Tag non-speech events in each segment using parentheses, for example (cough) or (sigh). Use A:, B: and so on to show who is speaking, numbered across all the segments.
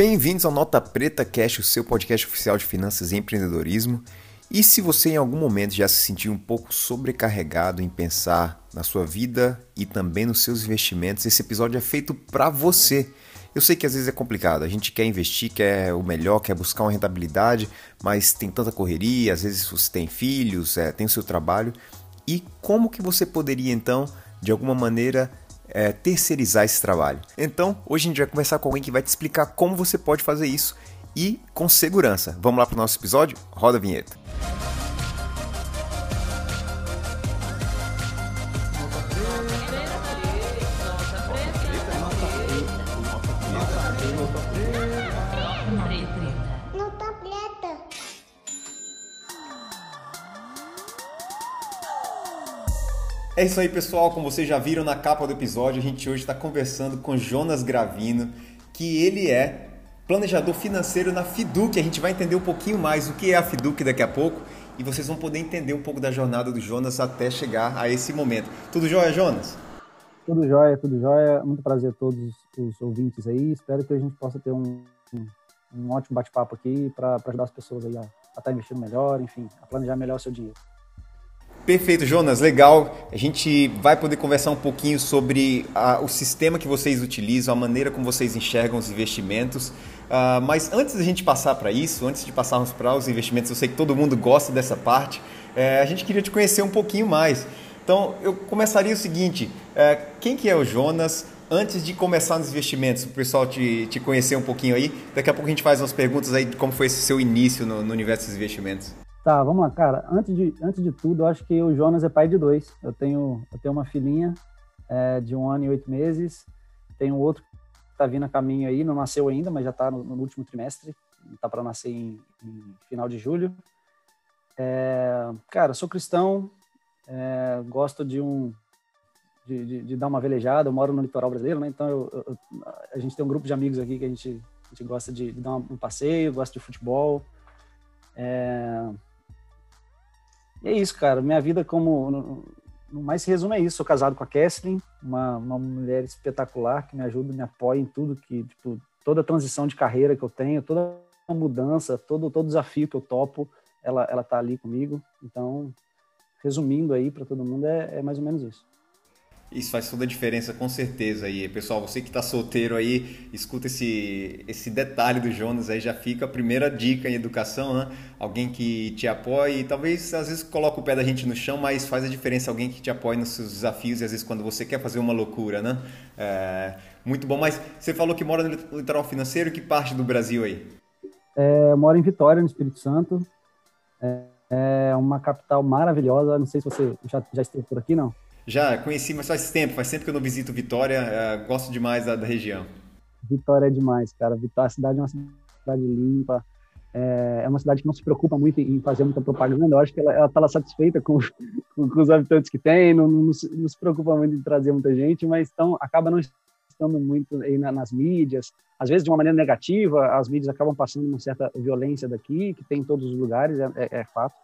A: Bem-vindos ao Nota Preta Cash, o seu podcast oficial de finanças e empreendedorismo. E se você em algum momento já se sentiu um pouco sobrecarregado em pensar na sua vida e também nos seus investimentos, esse episódio é feito para você. Eu sei que às vezes é complicado, a gente quer investir, quer o melhor, quer buscar uma rentabilidade, mas tem tanta correria, às vezes você tem filhos, é, tem o seu trabalho. E como que você poderia então, de alguma maneira, é, terceirizar esse trabalho. Então, hoje a gente vai conversar com alguém que vai te explicar como você pode fazer isso e com segurança. Vamos lá para o nosso episódio? Roda a vinheta. É isso aí, pessoal. Como vocês já viram na capa do episódio, a gente hoje está conversando com Jonas Gravino, que ele é planejador financeiro na Fiduc. A gente vai entender um pouquinho mais o que é a Fiduc daqui a pouco e vocês vão poder entender um pouco da jornada do Jonas até chegar a esse momento. Tudo jóia, Jonas?
B: Tudo jóia, tudo jóia. Muito prazer a todos os ouvintes aí. Espero que a gente possa ter um, um, ótimo bate-papo aqui para ajudar as pessoas aí a estar tá investindo melhor, enfim, a planejar melhor o seu dinheiro.
A: Perfeito, Jonas, legal. A gente vai poder conversar um pouquinho sobre a, o sistema que vocês utilizam, a maneira como vocês enxergam os investimentos. Uh, mas antes da gente passar para isso, antes de passarmos para os investimentos, eu sei que todo mundo gosta dessa parte, é, a gente queria te conhecer um pouquinho mais. Então, eu começaria o seguinte: é, quem que é o Jonas? Antes de começar nos investimentos, o pessoal te, te conhecer um pouquinho aí. Daqui a pouco a gente faz umas perguntas aí de como foi esse seu início no, no universo dos investimentos.
B: Tá, vamos lá, cara. Antes de, antes de tudo, eu acho que o Jonas é pai de dois. Eu tenho, eu tenho uma filhinha é, de um ano e oito meses. Tenho outro que tá vindo a caminho aí, não nasceu ainda, mas já tá no, no último trimestre. Tá para nascer em, em, final de julho. É, cara, sou cristão, é, gosto de um de, de, de, dar uma velejada. Eu moro no litoral brasileiro, né? Então eu, eu, a gente tem um grupo de amigos aqui que a gente, a gente gosta de, de dar um passeio, gosta de futebol. É, e é isso, cara. Minha vida, como no, mais se resume é isso. Sou casado com a Kesslin, uma, uma mulher espetacular que me ajuda, me apoia em tudo que, tipo, toda a transição de carreira que eu tenho, toda a mudança, todo todo desafio que eu topo, ela ela tá ali comigo. Então, resumindo aí para todo mundo é, é mais ou menos isso.
A: Isso faz toda a diferença, com certeza. aí pessoal, você que está solteiro aí, escuta esse, esse detalhe do Jonas aí, já fica a primeira dica em educação, né? Alguém que te apoie, talvez às vezes coloca o pé da gente no chão, mas faz a diferença alguém que te apoie nos seus desafios e às vezes quando você quer fazer uma loucura, né? É, muito bom. Mas você falou que mora no litoral financeiro, que parte do Brasil aí?
B: É, moro em Vitória, no Espírito Santo. É, é uma capital maravilhosa. Não sei se você já, já esteve por aqui, não?
A: Já conheci, mas faz tempo, faz tempo que eu não visito Vitória, uh, gosto demais da, da, região.
B: Vitória é demais, cara. Vitória, a cidade é uma cidade limpa, é, é uma cidade que não se preocupa muito em fazer muita propaganda. Eu acho que ela está satisfeita (laughs) com, com, os habitantes que tem, não, não, não, se preocupa muito em trazer muita gente, mas então acaba não estando muito aí nas mídias, às vezes de uma maneira negativa, as mídias acabam passando uma certa violência daqui, que tem em todos os lugares, é, é, é fato.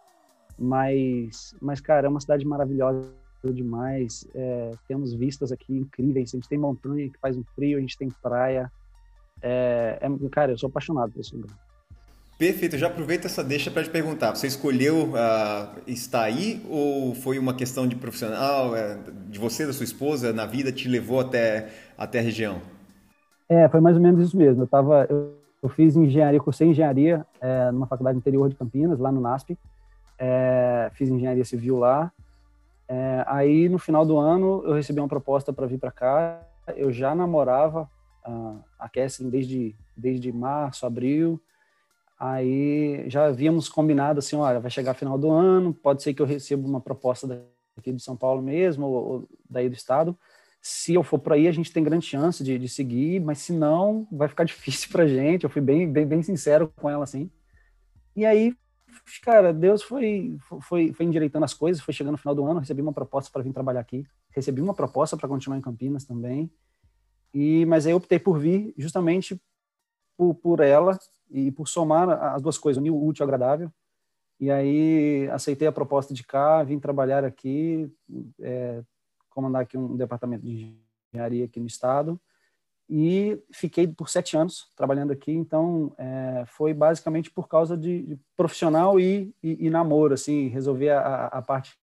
B: Mas, mas, cara, é uma cidade maravilhosa demais. É, temos vistas aqui incríveis. A gente tem montanha que faz um frio, a gente tem praia. É, é, cara, eu sou apaixonado por esse lugar.
A: Perfeito, já aproveito essa deixa para te perguntar. Você escolheu uh, estar aí ou foi uma questão de profissional, é, de você, da sua esposa, na vida, te levou até, até a região?
B: É, foi mais ou menos isso mesmo. Eu, tava, eu, eu fiz engenharia, cursei engenharia é, numa faculdade interior de Campinas, lá no NASP. É, fiz engenharia civil lá. É, aí, no final do ano, eu recebi uma proposta para vir para cá. Eu já namorava a, a Kesslin desde, desde março, abril. Aí já havíamos combinado assim, olha, vai chegar final do ano, pode ser que eu receba uma proposta daqui de São Paulo mesmo, ou, ou daí do estado. Se eu for por aí, a gente tem grande chance de, de seguir, mas se não, vai ficar (laughs) difícil para gente. Eu fui bem, bem, bem sincero com ela assim. E aí cara, Deus foi, foi, foi endireitando as coisas, foi chegando no final do ano, recebi uma proposta para vir trabalhar aqui, recebi uma proposta para continuar em Campinas também, e mas aí eu optei por vir justamente por, por ela e por somar as duas coisas, unir o útil ao agradável, e aí aceitei a proposta de cá, vim trabalhar aqui, é, comandar aqui um departamento de engenharia aqui no estado, e fiquei por sete anos trabalhando aqui. Então, é, foi basicamente por causa de, de profissional e, e, e, namoro, assim, resolver a, a parte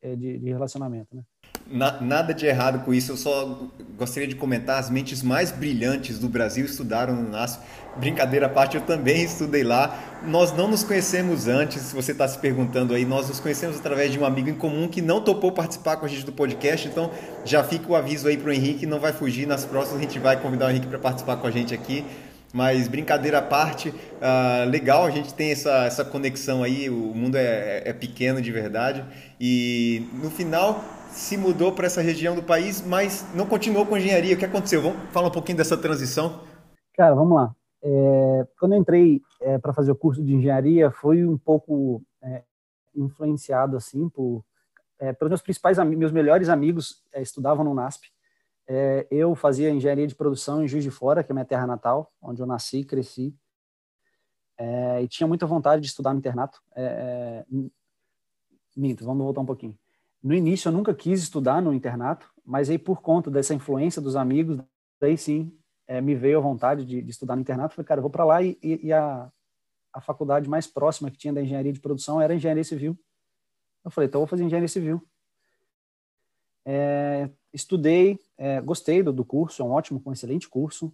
B: é, de, de relacionamento, né?
A: Na, nada de errado com isso, eu só gostaria de comentar: as mentes mais brilhantes do Brasil estudaram no NASP. Brincadeira à parte, eu também estudei lá. Nós não nos conhecemos antes, se você está se perguntando aí, nós nos conhecemos através de um amigo em comum que não topou participar com a gente do podcast. Então já fica o aviso aí para o Henrique, não vai fugir. Nas próximas a gente vai convidar o Henrique para participar com a gente aqui. Mas brincadeira à parte, uh, legal, a gente tem essa, essa conexão aí, o mundo é, é pequeno de verdade. E no final, se mudou para essa região do país, mas não continuou com engenharia. O que aconteceu? Vamos falar um pouquinho dessa transição?
B: Cara, vamos lá. É, quando eu entrei é, para fazer o curso de engenharia, foi um pouco é, influenciado assim por é, pelos meus principais meus melhores amigos é, estudavam no NASP. É, eu fazia engenharia de produção em Juiz de Fora, que é minha terra natal, onde eu nasci, cresci, e tinha muita vontade de estudar no internato. minto, vamos voltar um pouquinho. No início eu nunca quis estudar no internato, mas aí por conta dessa influência dos amigos, daí sim é, me veio a vontade de, de, estudar no internato. Falei, cara, eu vou para lá e, e, e, a, a faculdade mais próxima que tinha da engenharia de produção era engenharia civil. Eu falei, então eu vou fazer engenharia civil. É, estudei, é, gostei do, do, curso, é um ótimo, um excelente curso.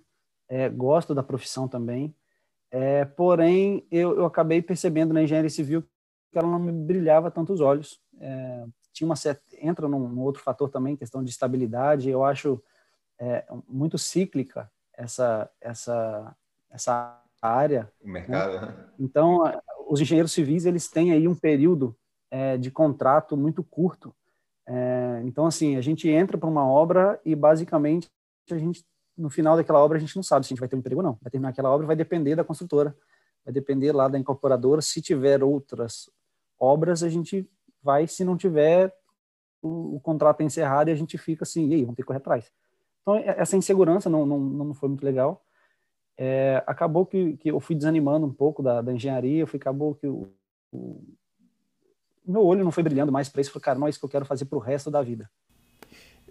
B: É, gosto da profissão também. É, porém, eu, eu acabei percebendo na engenharia civil que ela não me brilhava tanto os olhos. Tinha uma certa, entra num, num, outro fator também, questão de estabilidade. Eu acho é, muito cíclica essa essa essa área.
A: O mercado. Né?
B: Então, os engenheiros civis eles têm aí um período é, de contrato muito curto. É, então, assim, a gente entra para uma obra e basicamente a gente no final daquela obra a gente não sabe se a gente vai ter um emprego ou não. Vai terminar aquela obra, vai depender da construtora, vai depender lá da incorporadora. Se tiver outras obras, a gente vai, se não tiver, o, o contrato é encerrado e a gente fica assim, e aí, vamos ter que correr atrás. Então, essa insegurança não, não, não foi muito legal. É, acabou que, que eu fui desanimando um pouco da, da engenharia, fui, acabou que o, o meu olho não foi brilhando mais para isso. Falei, cara, não é isso que eu quero fazer para o resto da vida.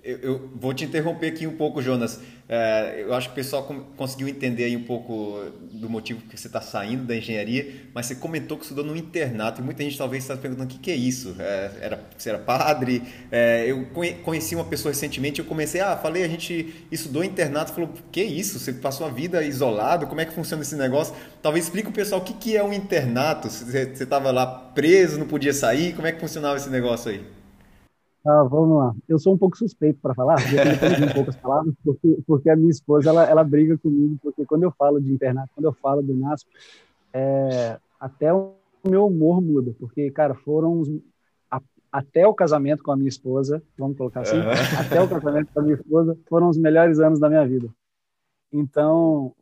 A: Eu, eu, vou te interromper aqui um pouco, Jonas. É, eu acho que o pessoal conseguiu entender aí um pouco do motivo que você está saindo da engenharia, mas você comentou que estudou no internato e muita gente talvez está perguntando o que, que é isso. É, era, você era padre? É, eu conheci uma pessoa recentemente, eu comecei, ah, falei, a gente estudou internato, falou, que isso? Você passou a vida isolado? Como é que funciona esse negócio? Talvez explique o pessoal o que, que é um internato. Você estava lá preso, não podia sair? Como é que funcionava esse negócio aí?
B: Ah, vamos lá. Eu sou um pouco suspeito para falar, eu poucas palavras, porque, porque a minha esposa ela, ela briga comigo, porque quando eu falo de internato, quando eu falo do NASP, é, até o meu humor muda, porque, cara, foram os, a, até o casamento com a minha esposa, vamos colocar assim, uhum. até o casamento com a minha esposa, foram os melhores anos da minha vida. Então,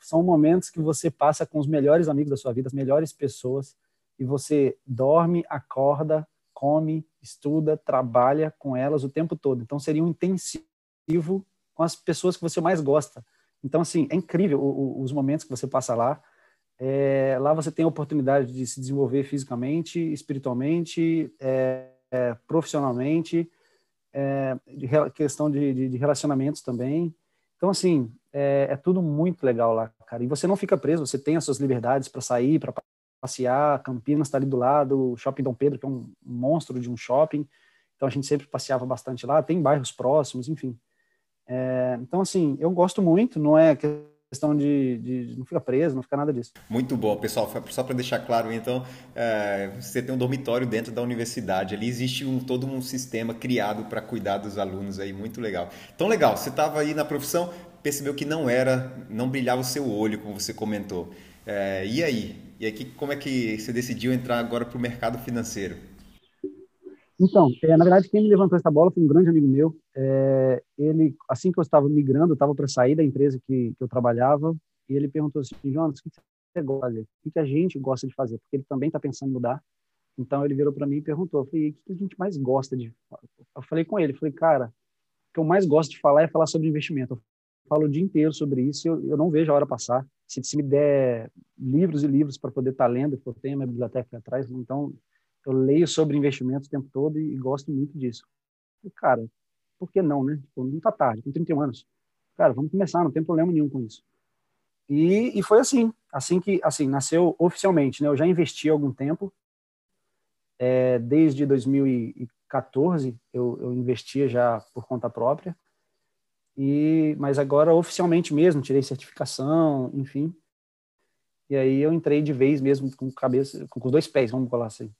B: são momentos que você passa com os melhores amigos da sua vida, as melhores pessoas, e você dorme, acorda, come, estuda, trabalha com elas o tempo todo. Então seria um intensivo com as pessoas que você mais gosta. Então assim é incrível o, o, os momentos que você passa lá. É, lá você tem a oportunidade de se desenvolver fisicamente, espiritualmente, é, é, profissionalmente, é, de questão de, de, de, relacionamentos também. Então assim é, é tudo muito legal lá, cara. E você não fica preso, você tem as suas liberdades para sair, para passear, Campinas está ali do lado, o Shopping Dom Pedro, que é um monstro de um shopping, então a gente sempre passeava bastante lá, tem bairros próximos, enfim. É, então, assim, eu gosto muito, não é questão de, de, não ficar preso, não fica nada disso.
A: Muito bom, pessoal. Só para deixar claro, então, é, você tem um dormitório dentro da universidade. Ali existe um, todo um sistema criado para cuidar dos alunos aí, muito legal. Então, legal. Você estava aí na profissão, percebeu que não era, não brilhava o seu olho, como você comentou. É, e aí? E aí, como é que você decidiu entrar agora para o mercado financeiro?
B: Então, é, na verdade, quem me levantou essa bola foi um grande amigo meu. É, ele, assim que eu estava migrando, eu estava para sair da empresa que, que eu trabalhava, e ele perguntou assim, Jonas, o que você gosta? O que a gente gosta de fazer? Porque ele também está pensando em mudar. Então, ele virou para mim e perguntou, eu falei, o que a gente mais gosta de... Eu falei com ele, falei, cara, o que eu mais gosto de falar é falar sobre investimento. Eu falo o dia inteiro sobre isso eu, eu não vejo a hora passar se, se me der livros e livros para poder estar tá lendo, que eu tenho a minha biblioteca atrás, então eu leio sobre investimentos o tempo todo e, e gosto muito disso. E, cara, por que não, né? Tipo, não está tarde, com 31 anos. cara, vamos começar, não tem problema nenhum com isso. E, e foi assim, assim que assim nasceu oficialmente, né? Eu já investi algum tempo, é, desde 2014 eu, eu investia já por conta própria, e mas agora oficialmente mesmo tirei certificação, enfim. E aí eu entrei de vez mesmo com cabeça, com os dois pés, vamos falar assim.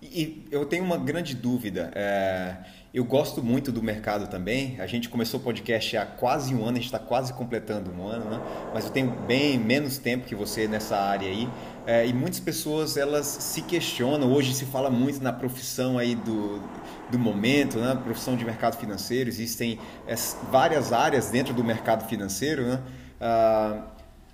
A: E eu tenho uma grande dúvida. É, eu gosto muito do mercado também. A gente começou o podcast há quase um ano, a gente está quase completando um ano, né? Mas eu tenho bem menos tempo que você nessa área aí. É, e muitas pessoas elas se questionam. Hoje se fala muito na profissão aí do, do momento, né? Profissão de mercado financeiro. Existem é, várias áreas dentro do mercado financeiro, né? Ah,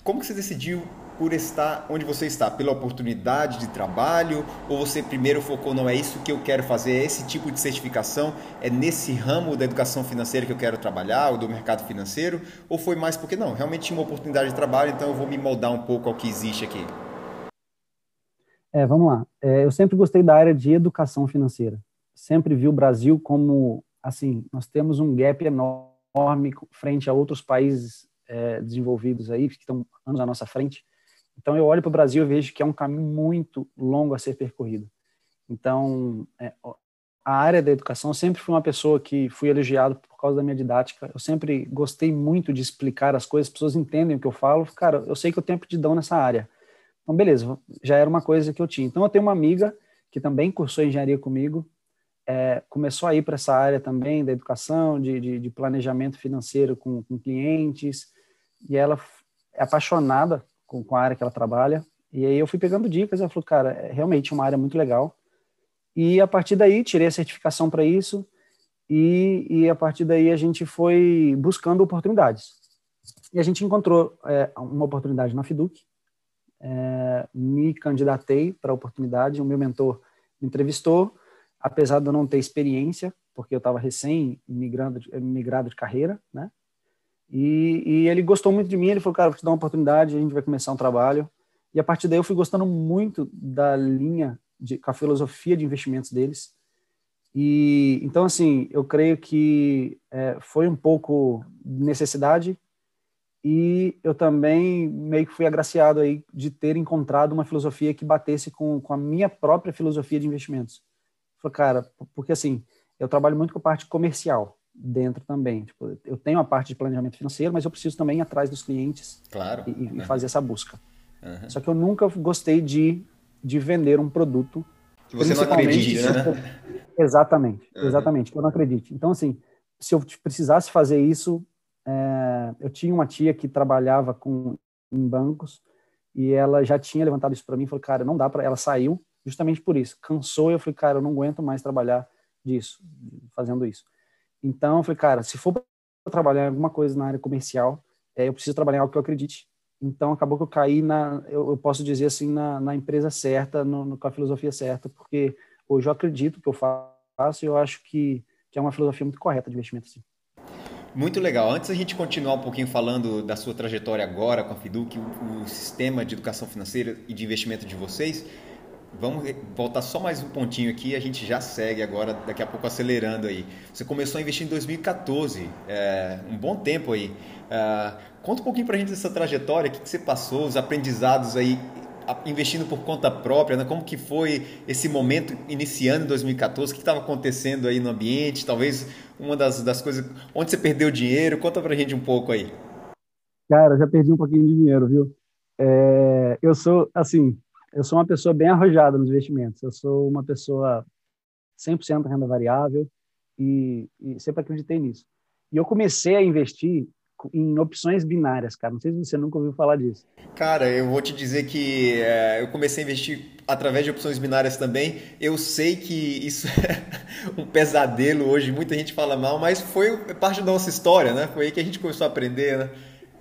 A: como que você decidiu por estar onde você está? Pela oportunidade de trabalho? Ou você primeiro focou, não é isso que eu quero fazer, é esse tipo de certificação, é nesse ramo da educação financeira que eu quero trabalhar, ou do mercado financeiro? Ou foi mais porque, não, realmente tinha uma oportunidade de trabalho, então eu vou me moldar um pouco ao que existe aqui?
B: É, vamos lá. É, eu sempre gostei da área de educação financeira. Sempre vi o Brasil como, assim, nós temos um gap enorme frente a outros países é, desenvolvidos aí, que estão anos à nossa frente, então, eu olho para o Brasil e vejo que é um caminho muito longo a ser percorrido. Então, é, a área da educação, eu sempre fui uma pessoa que fui elogiado por causa da minha didática. Eu sempre gostei muito de explicar as coisas, as pessoas entendem o que eu falo. Cara, eu sei que eu tenho aptidão nessa área. Então, beleza, já era uma coisa que eu tinha. Então, eu tenho uma amiga que também cursou engenharia comigo, é, começou a ir para essa área também da educação, de, de, de planejamento financeiro com, com clientes, e ela é apaixonada com, com a área que ela trabalha. E aí eu fui pegando dicas, ela falou, cara, é realmente uma área muito legal. E a partir daí tirei a certificação para isso e, e a partir daí a gente foi buscando oportunidades. E a gente encontrou é, uma oportunidade na Fiduc, é, me candidatei para a oportunidade, o meu mentor me entrevistou, apesar de eu não ter experiência, porque eu estava recém migrando, migrado de carreira, né? E, e, ele gostou muito de mim, ele falou, cara, vou te dar uma oportunidade, a gente vai começar um trabalho. E a partir daí eu fui gostando muito da linha, de, com a filosofia de investimentos deles. E então, assim, eu creio que é, foi um pouco necessidade e eu também meio que fui agraciado aí de ter encontrado uma filosofia que batesse com, com a minha própria filosofia de investimentos. Falei, cara, porque assim, eu trabalho muito com a parte comercial dentro também. Tipo, eu tenho a parte de planejamento financeiro, mas eu preciso também ir atrás dos clientes
A: claro.
B: e, uhum. fazer essa busca. Uhum. Só que eu nunca gostei de, de vender um produto
A: que você não acredite, né?
B: Exatamente, uhum. exatamente, que eu não acredite. Então, assim, se eu precisasse fazer isso, é, eu tinha uma tia que trabalhava com em bancos e ela já tinha levantado isso para mim, falou, cara, não dá para, ela saiu justamente por isso, cansou e eu falei, cara, eu não aguento mais trabalhar disso, fazendo isso. Então, eu falei, cara, se for trabalhar em alguma coisa na área comercial, é, eu preciso trabalhar em algo que eu acredite. Então, acabou que eu caí na, eu, eu posso dizer assim, na, na empresa certa, no, no, com a filosofia certa, porque hoje eu acredito que eu faço e eu acho que, que é uma filosofia muito correta de investimento, sim.
A: Muito legal. Antes a gente continuar um pouquinho falando da sua trajetória agora com a Fiduc, o, o sistema de educação financeira e de investimento de vocês, Vamos voltar só mais um pontinho aqui e a gente já segue agora, daqui a pouco acelerando aí. Você começou a investir em 2014, é, um bom tempo aí. É, conta um pouquinho para a gente dessa trajetória, o que, que você passou, os aprendizados aí investindo por conta própria, né? como que foi esse momento iniciando em 2014, o que estava acontecendo aí no ambiente, talvez uma das, das coisas, onde você perdeu dinheiro, conta para a gente um pouco aí.
B: Cara, já perdi um pouquinho de dinheiro, viu? É, eu sou, assim, eu sou uma pessoa bem arrojada nos investimentos. Eu sou uma pessoa 100% renda variável e, e, sempre acreditei nisso. E eu comecei a investir em opções binárias, cara. Não sei se você nunca ouviu falar disso.
A: Cara, eu vou te dizer que é, eu comecei a investir através de opções binárias também. Eu sei que isso (laughs) é um pesadelo hoje, muita gente fala mal, mas foi parte da nossa história, né? Foi aí que a gente começou a aprender, né?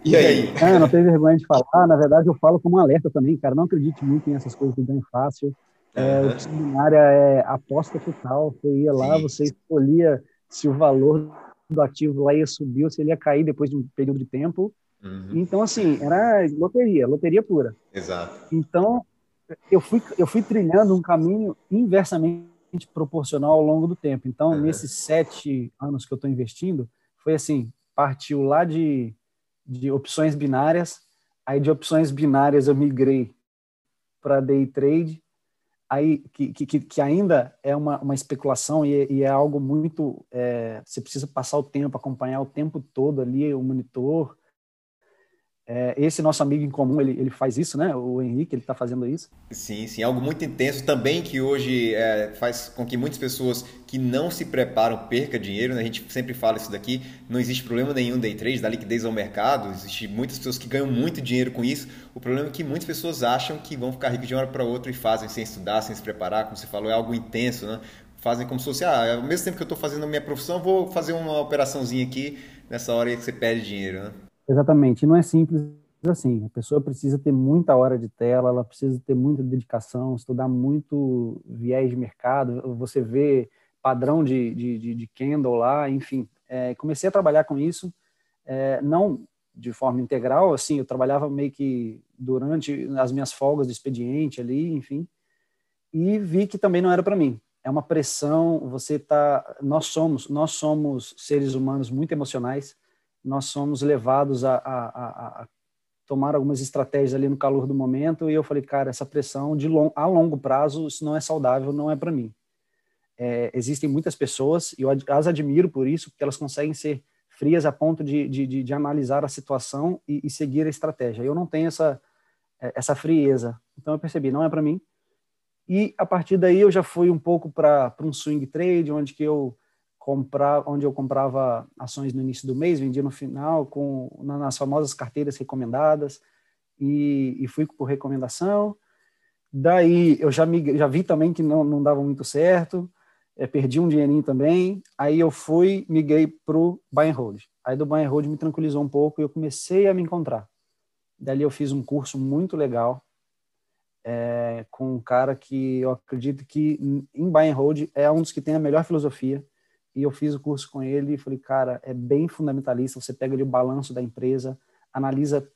B: E aí? É, não tem vergonha de falar. Na verdade, eu falo como um alerta também, cara. Não acredite muito em essas coisas de ganho fácil. É, uhum. O seminário é aposta total. Você ia lá, Sim. você escolhia se o valor do ativo lá ia subir ou se ele ia cair depois de um período de tempo. Uhum. Então, assim, era loteria, loteria pura.
A: Exato.
B: Então, eu fui, eu fui trilhando um caminho inversamente proporcional ao longo do tempo. Então, uhum. nesses sete anos que eu estou investindo, foi assim, partiu lá de, de opções binárias, aí de opções binárias eu migrei para day trade, aí que, que, que ainda é uma, uma especulação e, e é algo muito é, você precisa passar o tempo acompanhar o tempo todo ali o monitor é, esse nosso amigo em comum, ele, ele faz isso, né? O Henrique, ele está fazendo isso.
A: Sim, sim. Algo muito intenso também que hoje é, faz com que muitas pessoas que não se preparam percam dinheiro. Né? A gente sempre fala isso daqui. Não existe problema nenhum day trade, da liquidez ao mercado. Existem muitas pessoas que ganham muito dinheiro com isso. O problema é que muitas pessoas acham que vão ficar ricos de uma hora para outra e fazem sem estudar, sem se preparar. Como você falou, é algo intenso, né? Fazem como se fosse, ah, ao mesmo tempo que eu estou fazendo a minha profissão, vou fazer uma operaçãozinha aqui nessa hora que você perde dinheiro, né?
B: Exatamente, não é simples assim. A pessoa precisa ter muita hora de tela, ela precisa ter muita dedicação, estudar muito viés de mercado. Você vê padrão de, de, de candle lá, enfim. É, comecei a trabalhar com isso, é, não de forma integral, assim, eu trabalhava meio que durante as minhas folgas do expediente ali, enfim, e vi que também não era para mim. É uma pressão, você tá, nós somos, nós somos seres humanos muito emocionais, nós somos levados a, a, a, tomar algumas estratégias ali no calor do momento e eu falei, cara, essa pressão de long, a longo prazo, isso não é saudável, não é para mim. É, existem muitas pessoas, e eu as admiro por isso, porque elas conseguem ser frias a ponto de, de, de, de analisar a situação e, e, seguir a estratégia. Eu não tenho essa, é, essa frieza. Então eu percebi, não é para mim. E a partir daí eu já fui um pouco para um swing trade, onde que eu comprar, onde eu comprava ações no início do mês, vendia no final, com nas famosas carteiras recomendadas, e, e fui por recomendação. Daí eu já, me, já vi também que não, não dava muito certo, é, perdi um dinheirinho também. Aí eu fui, migrei para o buy and hold. Aí do buy and hold me tranquilizou um pouco e eu comecei a me encontrar. Dali eu fiz um curso muito legal é, com um cara que eu acredito que em buy and hold é um dos que tem a melhor filosofia e eu fiz o curso com ele e falei, cara, é bem fundamentalista. Você pega ali o balanço da empresa, analisa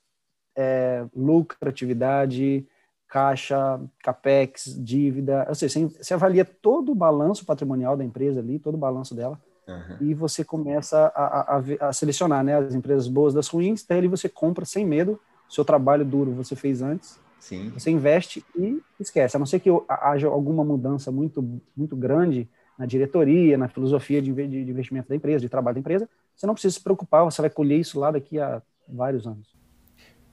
B: é, lucratividade, caixa, capex, dívida, ou seja, você, avalia todo o balanço patrimonial da empresa ali, todo o balanço dela, uhum. e você começa a, a, a, selecionar né, as empresas boas das ruins, daí ali você compra sem medo, seu trabalho duro você fez antes, Sim. você investe e esquece, a não ser que haja alguma mudança muito, muito grande, na diretoria, na filosofia de, de investimento da empresa, de trabalho da empresa, você não precisa se preocupar, você vai colher isso lá daqui a vários anos.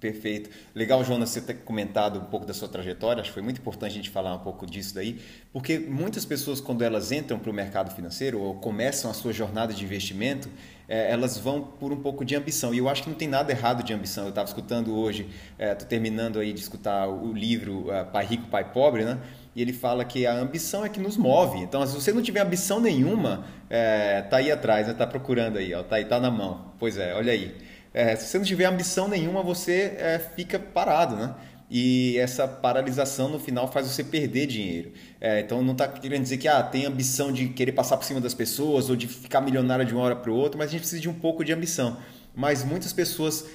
A: Perfeito. Legal, Jonas, você ter comentado um pouco da sua trajetória. Acho que foi muito importante a gente falar um pouco disso daí, porque muitas pessoas, quando elas entram para o mercado financeiro ou começam a sua jornada de investimento, é, elas vão por um pouco de ambição. E eu acho que não tem nada errado de ambição. Eu estava escutando hoje, estou é, terminando aí de escutar o livro uh, Pai Rico, Pai Pobre, né? E ele fala que a ambição é que nos move. Então, se você não tiver ambição nenhuma, é, tá aí atrás, né? tá procurando aí, ó, tá aí, tá na mão. Pois é, olha aí. É, se você não tiver ambição nenhuma, você é, fica parado, né? E essa paralisação no final faz você perder dinheiro. É, então não está querendo dizer que ah, tem ambição de querer passar por cima das pessoas ou de ficar milionário de uma hora para outra, mas a gente precisa de um pouco de ambição. Mas muitas pessoas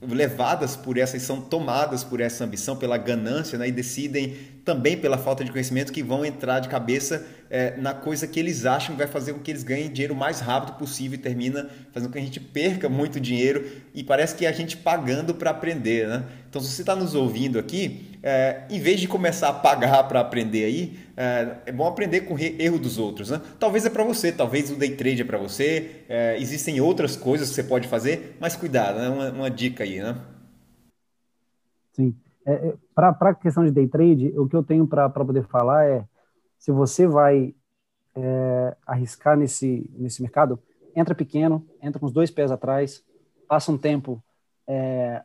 A: levadas por essa, são tomadas por essa ambição, pela ganância, né? e decidem também pela falta de conhecimento que vão entrar de cabeça é, na coisa que eles acham que vai fazer com que eles ganhem dinheiro o mais rápido possível e termina fazendo com que a gente perca muito dinheiro e parece que é a gente pagando para aprender, né? Então, se você está nos ouvindo aqui, é, em vez de começar a pagar para aprender aí, é, é, bom aprender com o erro dos outros, né? Talvez é para você, talvez o day trade é para você, é, existem outras coisas que você pode fazer, mas cuidado, né? Uma, uma dica aí, né?
B: Sim. É, é para a questão de day trade, o que eu tenho para poder falar é se você vai é, arriscar nesse, nesse mercado, entra pequeno, entra com os dois pés atrás, passa um tempo é,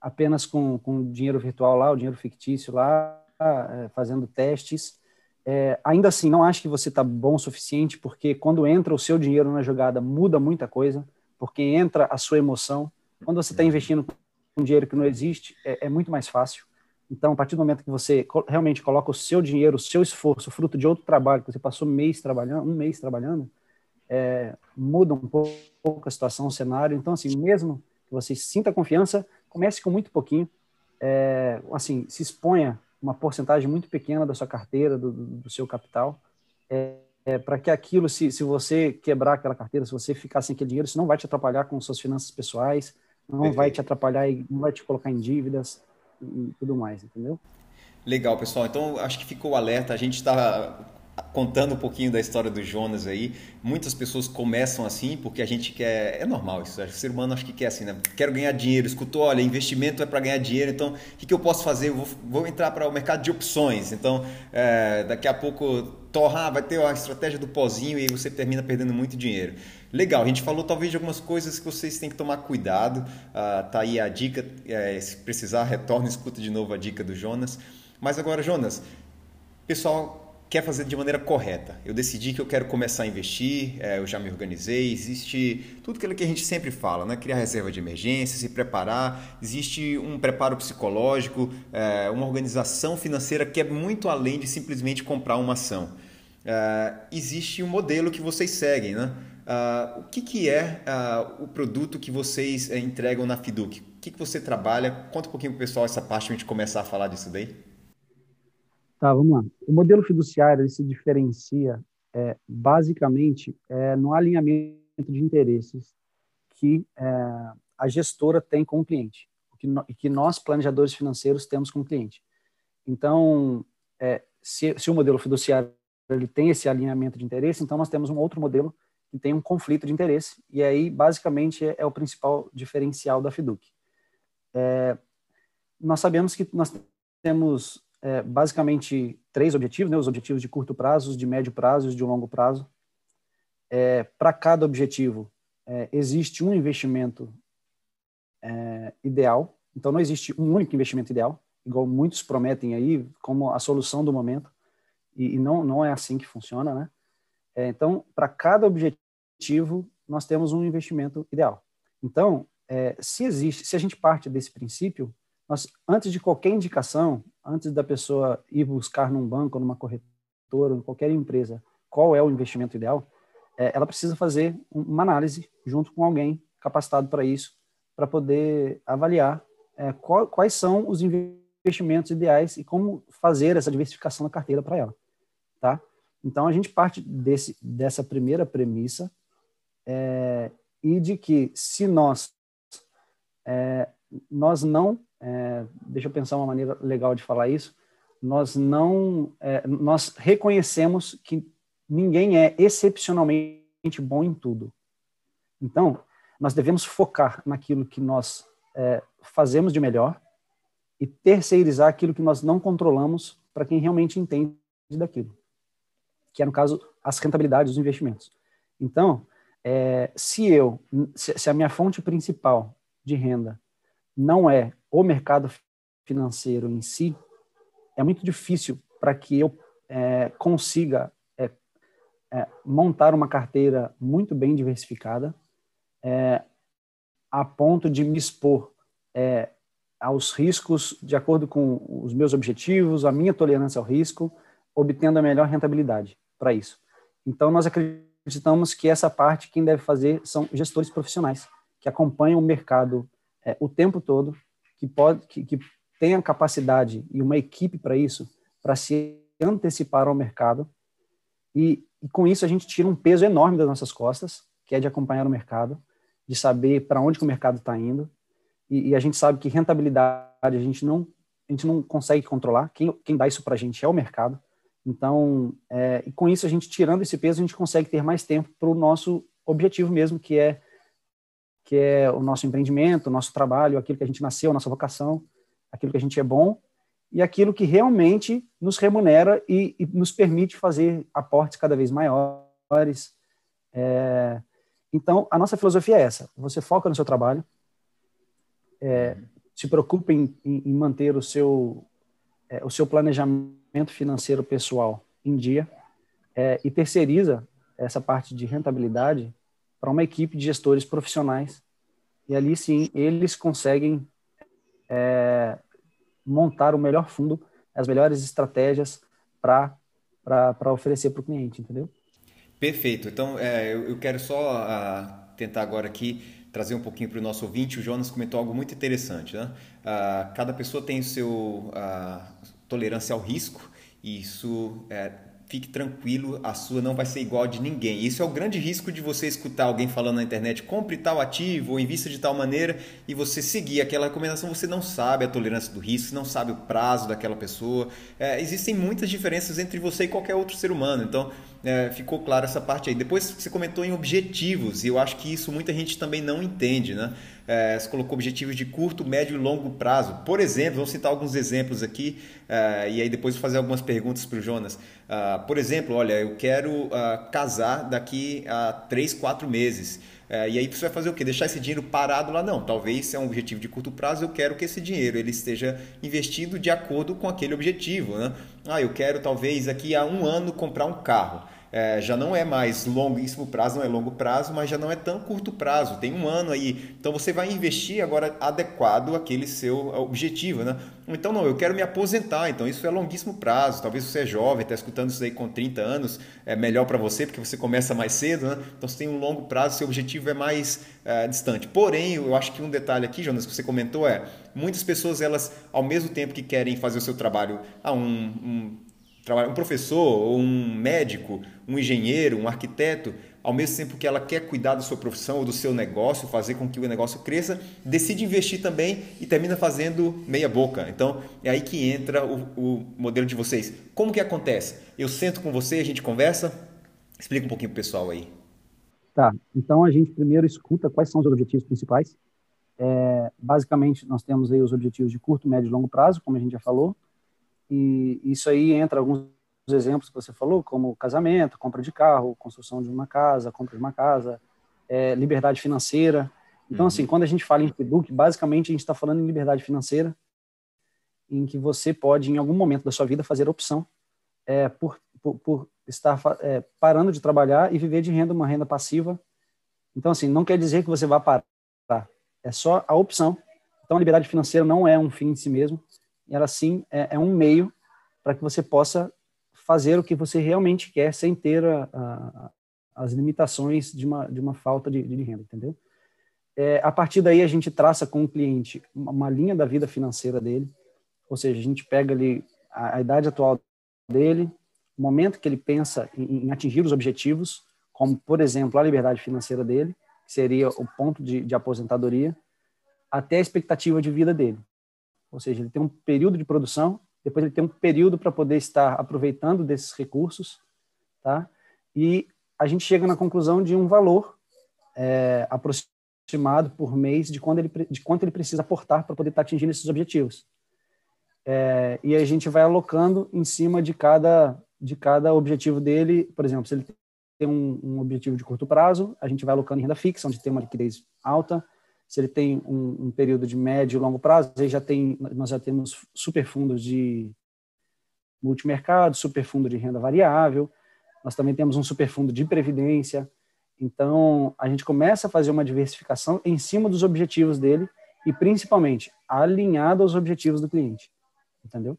B: apenas com, com dinheiro virtual lá, o dinheiro fictício lá, é, fazendo testes. É, ainda assim, não acho que você está bom o suficiente, porque quando entra o seu dinheiro na jogada, muda muita coisa, porque entra a sua emoção. Quando você está investindo com dinheiro que não existe, é, é muito mais fácil. Então, a partir do momento que você realmente coloca o seu dinheiro, o seu esforço, fruto de outro trabalho que você passou um mês trabalhando, um mês trabalhando, é, muda um pouco a situação, o cenário. Então, assim, mesmo que você sinta confiança, comece com muito pouquinho. É, assim, se exponha uma porcentagem muito pequena da sua carteira, do, do seu capital. É, é, para que aquilo, se, se você quebrar aquela carteira, se você ficar sem aquele dinheiro, isso não vai te atrapalhar com suas finanças pessoais, não Perfeito. vai te atrapalhar e não vai te colocar em dívidas e tudo mais, entendeu?
A: Legal, pessoal. Então, acho que ficou o alerta. A gente está contando um pouquinho da história do Jonas aí. Muitas pessoas começam assim porque a gente quer. É normal isso. O ser humano acho que quer assim, né? Quero ganhar dinheiro. Escutou, olha, investimento é para ganhar dinheiro. Então, o que, que eu posso fazer? Eu vou, vou entrar para o mercado de opções. Então, é, daqui a pouco torrar, vai ter a estratégia do pozinho e você termina perdendo muito dinheiro. Legal, a gente falou talvez de algumas coisas que vocês têm que tomar cuidado. Ah, tá aí a dica. É, se precisar, retorne e escuta de novo a dica do Jonas. Mas agora, Jonas, pessoal quer fazer de maneira correta. Eu decidi que eu quero começar a investir, é, eu já me organizei, existe tudo aquilo que a gente sempre fala, né? criar reserva de emergência, se preparar, existe um preparo psicológico, é, uma organização financeira que é muito além de simplesmente comprar uma ação. É, existe um modelo que vocês seguem, né? Uh, o que, que é uh, o produto que vocês uh, entregam na Fiduc? O que, que você trabalha? Conta um pouquinho para o pessoal essa parte para a gente começar a falar disso daí.
B: Tá, vamos lá. O modelo fiduciário se diferencia é, basicamente é, no alinhamento de interesses que é, a gestora tem com o cliente que e que nós planejadores financeiros temos com o cliente. Então, é, se, se, o modelo fiduciário ele tem esse alinhamento de interesse, então nós temos um outro modelo que tem um conflito de interesse e aí basicamente é, é o principal diferencial da Fiduc. É, nós sabemos que nós temos é, basicamente três objetivos, né? os objetivos de curto prazo, de médio prazo e de longo prazo. É, Para cada objetivo, é, existe um investimento é, ideal, então não existe um único investimento ideal, igual muitos prometem aí, como a solução do momento, e, e não, não é assim que funciona, né? É, então, para cada objetivo, nós temos um investimento ideal. Então, é, se existe, se a gente parte desse princípio, nós, antes de qualquer indicação, antes da pessoa ir buscar num banco, numa corretora, em qualquer empresa, qual é o investimento ideal, é, ela precisa fazer uma análise junto com alguém capacitado para isso, para poder avaliar é, qual, quais são os investimentos ideais e como fazer essa diversificação da carteira para ela, tá? Então a gente parte desse, dessa primeira premissa é, e de que se nós é, nós não é, deixa eu pensar uma maneira legal de falar isso, nós não, é, nós reconhecemos que ninguém é excepcionalmente bom em tudo. Então, nós devemos focar naquilo que nós é, fazemos de melhor e terceirizar aquilo que nós não controlamos para quem realmente entende daquilo, que é, no caso, as rentabilidades dos investimentos. Então, é, se eu, se a minha fonte principal de renda não é o mercado financeiro em si, é muito difícil para que eu é, consiga é, é, montar uma carteira muito bem diversificada, é, a ponto de me expor é, aos riscos de acordo com os meus objetivos, a minha tolerância ao risco, obtendo a melhor rentabilidade para isso. Então, nós acreditamos que essa parte quem deve fazer são gestores profissionais que acompanham o mercado é, o tempo todo, que pode que, que tenha capacidade e uma equipe para isso, para se antecipar ao mercado. E, e, com isso a gente tira um peso enorme das nossas costas, que é de acompanhar o mercado, de saber para onde o mercado está indo. E, e, a gente sabe que rentabilidade a gente não a gente não consegue controlar. Quem, quem dá isso para a gente é o mercado. Então, é, e com isso a gente tirando esse peso a gente consegue ter mais tempo para o nosso objetivo mesmo, que é que é o nosso empreendimento, o nosso trabalho, aquilo que a gente nasceu, a nossa vocação, aquilo que a gente é bom e aquilo que realmente nos remunera e, e nos permite fazer aportes cada vez maiores. É, então, a nossa filosofia é essa: você foca no seu trabalho, é, se preocupe em, em, em manter o seu, é, o seu planejamento financeiro pessoal em dia é, e terceiriza essa parte de rentabilidade para uma equipe de gestores profissionais. E ali sim, eles conseguem é, montar o melhor fundo, as melhores estratégias para oferecer para o cliente, entendeu?
A: Perfeito. Então, é, eu, eu, quero só uh, tentar agora aqui trazer um pouquinho para o nosso ouvinte. O Jonas comentou algo muito interessante. Né? Uh, cada pessoa tem o seu uh, tolerância ao risco e isso é, fique tranquilo, a sua não vai ser igual a de ninguém. Isso é o grande risco de você escutar alguém falando na internet, compre tal ativo ou invista de tal maneira e você seguir aquela recomendação, você não sabe a tolerância do risco, não sabe o prazo daquela pessoa. É, existem muitas diferenças entre você e qualquer outro ser humano. Então, é, ficou claro essa parte aí. Depois você comentou em objetivos, e eu acho que isso muita gente também não entende, né? É, você colocou objetivos de curto, médio e longo prazo. Por exemplo, vamos citar alguns exemplos aqui, é, e aí depois vou fazer algumas perguntas para o Jonas. Uh, por exemplo, olha, eu quero uh, casar daqui a 3, 4 meses. Uh, e aí você vai fazer o quê? Deixar esse dinheiro parado lá? Não, talvez é um objetivo de curto prazo, eu quero que esse dinheiro ele esteja investido de acordo com aquele objetivo. Né? Ah, eu quero talvez aqui a um ano comprar um carro é, já não é mais longuíssimo prazo, não é longo prazo, mas já não é tão curto prazo, tem um ano aí. Então você vai investir agora adequado àquele seu objetivo, né? Então não, eu quero me aposentar, então isso é longuíssimo prazo. Talvez você é jovem, está escutando isso aí com 30 anos, é melhor para você porque você começa mais cedo, né? Então você tem um longo prazo, seu objetivo é mais é, distante. Porém, eu acho que um detalhe aqui, Jonas, que você comentou é, muitas pessoas elas, ao mesmo tempo que querem fazer o seu trabalho a um, um um professor, um médico, um engenheiro, um arquiteto, ao mesmo tempo que ela quer cuidar da sua profissão ou do seu negócio, fazer com que o negócio cresça, decide investir também e termina fazendo meia boca. Então é aí que entra o, o modelo de vocês. Como que acontece? Eu sento com você, a gente conversa. Explica um pouquinho para o pessoal aí.
B: Tá. Então a gente primeiro escuta quais são os objetivos principais. É, basicamente nós temos aí os objetivos de curto, médio e longo prazo, como a gente já falou. E isso aí entra alguns exemplos que você falou, como casamento, compra de carro, construção de uma casa, compra de uma casa, é, liberdade financeira. Então, assim, uhum. assim, quando a gente fala em Facebook, basicamente a gente está falando em liberdade financeira, em que você pode, em algum momento da sua vida, fazer a opção é, por, por, por, estar é, parando de trabalhar e viver de renda, uma renda passiva. Então, assim, não quer dizer que você vá parar, é só a opção. Então, a liberdade financeira não é um fim em si mesmo, ela sim é, é um meio para que você possa fazer o que você realmente quer sem ter a, a, as limitações de uma, de uma falta de, de renda, entendeu? É, a partir daí a gente traça com o cliente uma, uma, linha da vida financeira dele, ou seja, a gente pega ali a, a idade atual dele, o momento que ele pensa em, em, atingir os objetivos, como por exemplo a liberdade financeira dele, que seria o ponto de, de aposentadoria, até a expectativa de vida dele. Ou seja, ele tem um período de produção, depois ele tem um período para poder estar aproveitando desses recursos, tá? E a gente chega na conclusão de um valor é, aproximado por mês de, quando ele, de quanto ele precisa aportar para poder estar atingindo esses objetivos. É, e a gente vai alocando em cima de cada, de cada objetivo dele. Por exemplo, se ele tem um, um objetivo de curto prazo, a gente vai alocando em renda fixa, onde tem uma liquidez alta se ele tem um, um, período de médio e longo prazo, aí já tem, nós já temos super fundos de multimercado, super fundo de renda variável, nós também temos um super fundo de previdência. Então, a gente começa a fazer uma diversificação em cima dos objetivos dele e, principalmente, alinhado aos objetivos do cliente. Entendeu?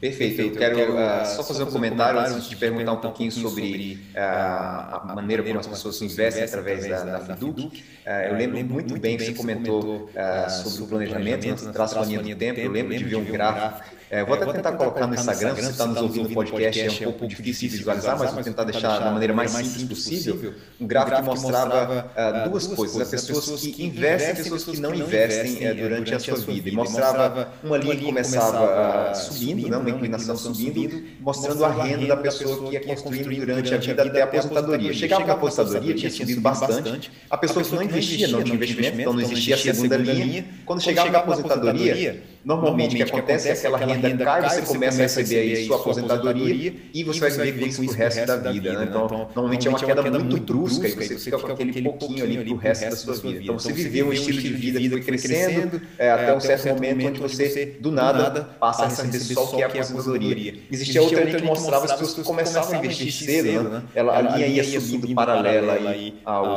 A: Perfeito. Eu quero, quero uh, só fazer um comentário antes de perguntar um pouquinho sobre uh, a maneira como as pessoas investem através da, da Fiduc. Uh, eu lembro muito bem que você comentou sobre o planejamento, traço a linha do tempo. Eu lembro de ver um gráfico é, vou até tentar colocar no Instagram, se você está nos ouvindo no podcast, é um pouco difícil de visualizar, mas vou tentar deixar da maneira mais simples possível, um gráfico que mostrava uh, duas coisas, as pessoas que investem e pessoas que não investem uh, durante a sua vida. E mostrava uma linha que começava uh, subindo, né, uma inclinação subindo, mostrando a renda da pessoa que ia construindo durante a vida até a aposentadoria. Chegava na aposentadoria, tinha subido bastante, a pessoa que não investia, não tinha investimento, então não existia a segunda linha. Quando chegava na aposentadoria, normalmente o que acontece é aquela renda renda cai, você começa a receber aí sua aposentadoria e você vai viver com isso pro resto da vida. Né? Então, normalmente é uma queda muito brusca e você fica com aquele pouquinho ali pro resto da sua vida. Então, você viveu um estilo de vida que foi crescendo até um certo momento onde você, do nada, passa a receber só o que é a aposentadoria. Existia outra que mostrava as pessoas que começavam a investir cedo, né? Ela, a linha ia subindo paralela aí ao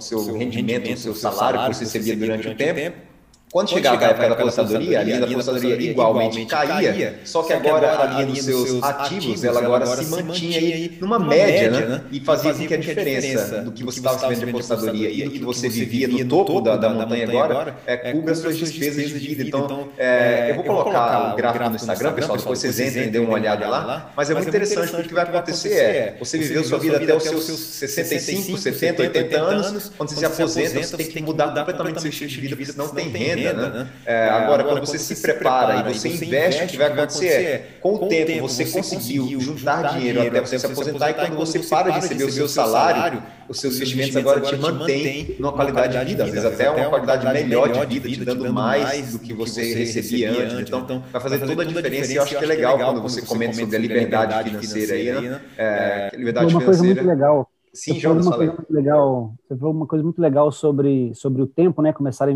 A: seu rendimento, ao seu salário que você recebia durante o tempo Quando, chegava a época da aposentadoria, a linha da aposentadoria igualmente caía, só que agora a linha dos seus ativos, ela agora se mantinha aí numa média, né? né? E fazia com que a diferença do que você estava recebendo de aposentadoria e do que você vivia no topo da, da montanha agora, é, cubra as suas despesas de vida. Então, é, eu vou colocar o gráfico no Instagram, pessoal, depois vocês entrem e dêem uma olhada lá, mas é muito interessante porque o que vai acontecer é, você viveu sua vida até os seus 65, 70, 80 anos, quando você se aposenta, você tem que mudar completamente seu estilo de vida, porque senão tem renda renda, né? É, é, agora, agora, quando você, você se prepara e você investe, o que vai acontecer é, com o tempo, você conseguiu juntar dinheiro até você se aposentar, e quando você para de receber o seu salário, os seus investimentos agora te mantêm numa qualidade de vida, às vezes até uma qualidade melhor de vida, te dando mais do que você recebia antes. Então, então, vai fazer toda a diferença e eu acho que é legal quando você comenta sobre a liberdade financeira aí, né?
B: É, liberdade uma coisa muito legal. Sim, Jonas, uma coisa muito legal. Você falou uma coisa muito legal sobre, sobre o tempo, né? Começar a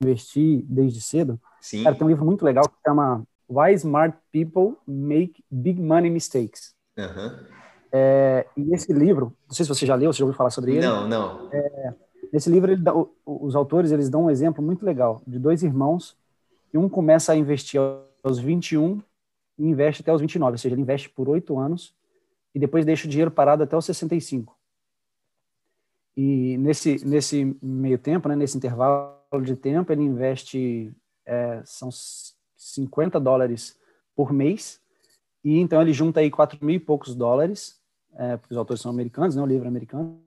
B: investir desde cedo. Sim. Cara, tem um livro muito legal que chama Why Smart People Make Big Money Mistakes. Uhum. É, e esse livro, não sei se você já leu, você já ouviu falar sobre ele?
A: Não, não.
B: É, nesse livro, dá, os autores eles dão um exemplo muito legal de dois irmãos e um começa a investir aos 21 e investe até os 29, ou seja, ele investe por oito anos e depois deixa o dinheiro parado até os 65. E nesse, nesse meio tempo, né, nesse intervalo de tempo, ele investe, é, são 50 dólares por mês, e então ele junta aí 4 mil e poucos dólares, é, porque os autores são americanos, né, o livro é americano,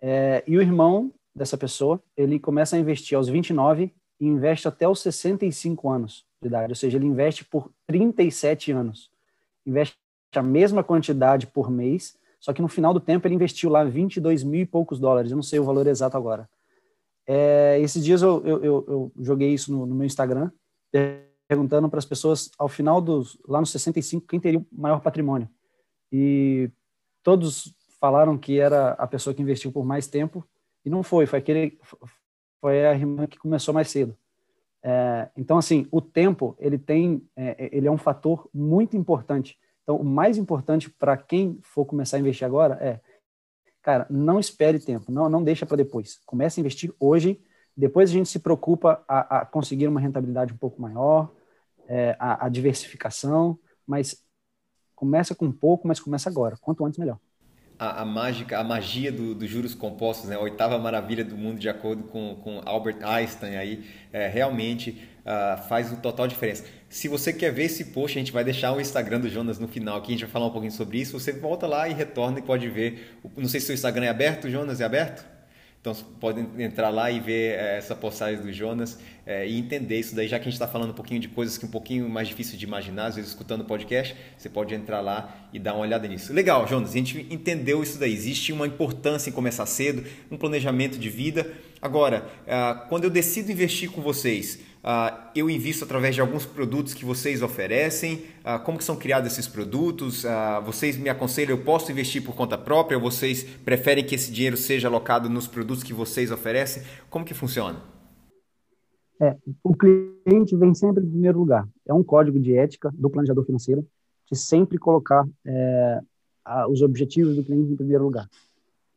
B: é, e o irmão dessa pessoa, ele começa a investir aos 29 e investe até os 65 anos de idade, ou seja, ele investe por 37 anos. Investe a mesma quantidade por mês, só que no final do tempo ele investiu lá 22 mil e poucos dólares, eu não sei o valor exato agora. É, esses dias eu, eu, eu, joguei isso no, no, meu Instagram, perguntando para as pessoas, ao final dos, lá nos 65, quem teria o maior patrimônio. E todos falaram que era a pessoa que investiu por mais tempo, e não foi, foi aquele, foi a irmã que começou mais cedo. É, então, assim, o tempo, ele tem, é, ele é um fator muito importante então, o mais importante para quem for começar a investir agora é, cara, não espere tempo, não, não deixa para depois. Comece a investir hoje, depois a gente se preocupa a, a conseguir uma rentabilidade um pouco maior, é, a, a diversificação, mas começa com pouco, mas começa agora. Quanto antes, melhor
A: a, a, mágica, a magia dos do juros compostos, né? a oitava maravilha do mundo, de acordo com, com Albert Einstein, aí, é, realmente uh, faz o total diferença. Se você quer ver esse post, a gente vai deixar o Instagram do Jonas no final aqui, a gente vai falar um pouquinho sobre isso. Você volta lá e retorna e pode ver. Não sei se o Instagram é aberto, Jonas, é aberto? Então, podem entrar lá e ver é, essa postagem do Jonas é, e entender isso daí, já que a gente está falando um pouquinho de coisas que é um pouquinho mais difícil de imaginar, às vezes escutando o podcast, você pode entrar lá e dar uma olhada nisso. Legal, Jonas, a gente entendeu isso daí. Existe uma importância em começar cedo, um planejamento de vida. Agora, ah, quando eu decido investir com vocês, ah, eu invisto através de alguns produtos que vocês oferecem? Ah, como que são criados esses produtos? Ah, vocês me aconselham, eu posso investir por conta própria? Ou vocês preferem que esse dinheiro seja alocado nos produtos que vocês oferecem? Como que funciona?
B: É, o cliente vem sempre em primeiro lugar. É um código de ética do planejador financeiro de sempre colocar é, a, os objetivos do cliente em primeiro lugar.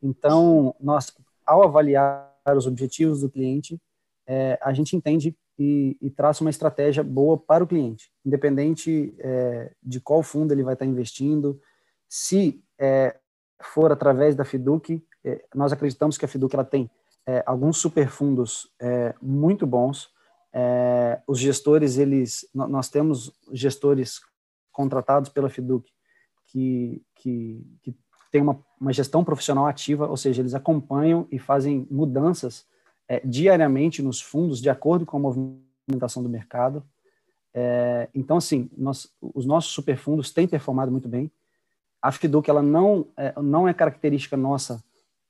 B: Então, nós, ao avaliar os objetivos do cliente, é, a gente entende e, e, traça uma estratégia boa para o cliente, independente é, de qual fundo ele vai estar investindo. Se é, for através da Fiduc, é, nós acreditamos que a Fiduc ela tem é, alguns superfundos é, muito bons. É, os gestores, eles, nós temos gestores contratados pela Fiduc que, que, que tem uma, uma gestão profissional ativa, ou seja, eles acompanham e fazem mudanças é, diariamente nos fundos de acordo com a movimentação do mercado. É, então, assim, nós, os nossos superfundos têm performado muito bem. A Fiduc, ela não é, não é característica nossa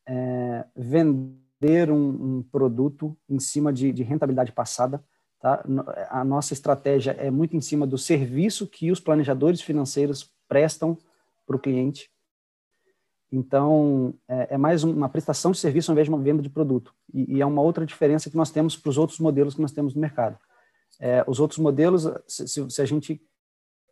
B: é, vender um, um, produto em cima de, de rentabilidade passada. Tá? A nossa estratégia é muito em cima do serviço que os planejadores financeiros prestam para o cliente. Então, é, é, mais uma prestação de serviço ao invés de uma venda de produto. E, e é uma outra diferença que nós temos para os outros modelos que nós temos no mercado. É, os outros modelos, se, se, a gente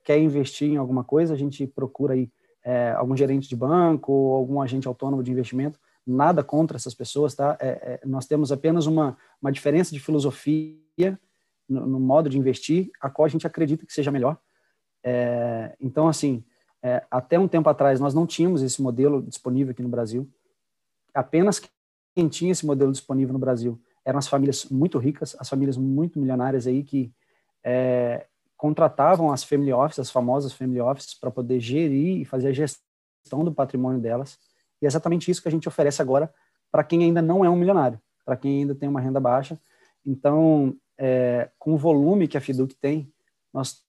B: quer investir em alguma coisa, a gente procura aí é, algum gerente de banco ou algum agente autônomo de investimento. Nada contra essas pessoas, tá? É, é, nós temos apenas uma, uma diferença de filosofia no, no, modo de investir, a qual a gente acredita que seja melhor. É, então, assim, é, até um tempo atrás nós não tínhamos esse modelo disponível aqui no Brasil. Apenas quem tinha esse modelo disponível no Brasil eram as famílias muito ricas, as famílias muito milionárias aí que é, contratavam as family offices, as famosas family offices, para poder gerir e fazer a gestão do patrimônio delas. E é exatamente isso que a gente oferece agora para quem ainda não é um milionário, para quem ainda tem uma renda baixa. Então, é, com o volume que a Fiduc tem, nós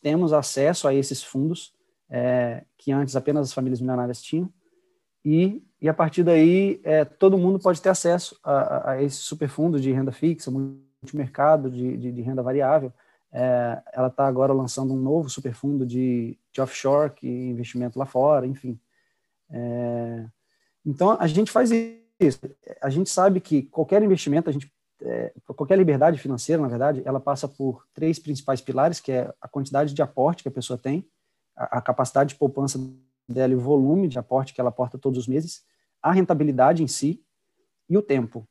B: temos acesso a esses fundos é, que antes apenas as famílias milionárias tinham. E, e a partir daí, é, todo mundo pode ter acesso a, a esse superfundo de renda fixa, multimercado, de, de, de renda variável. É, ela está agora lançando um novo superfundo de, de offshore, que investimento lá fora, enfim. É, então, a gente faz isso. A gente sabe que qualquer investimento, a gente, é, qualquer liberdade financeira, na verdade, ela passa por três principais pilares, que é a quantidade de aporte que a pessoa tem, a, a capacidade de poupança dela e o volume de aporte que ela aporta todos os meses, a rentabilidade em si e o tempo.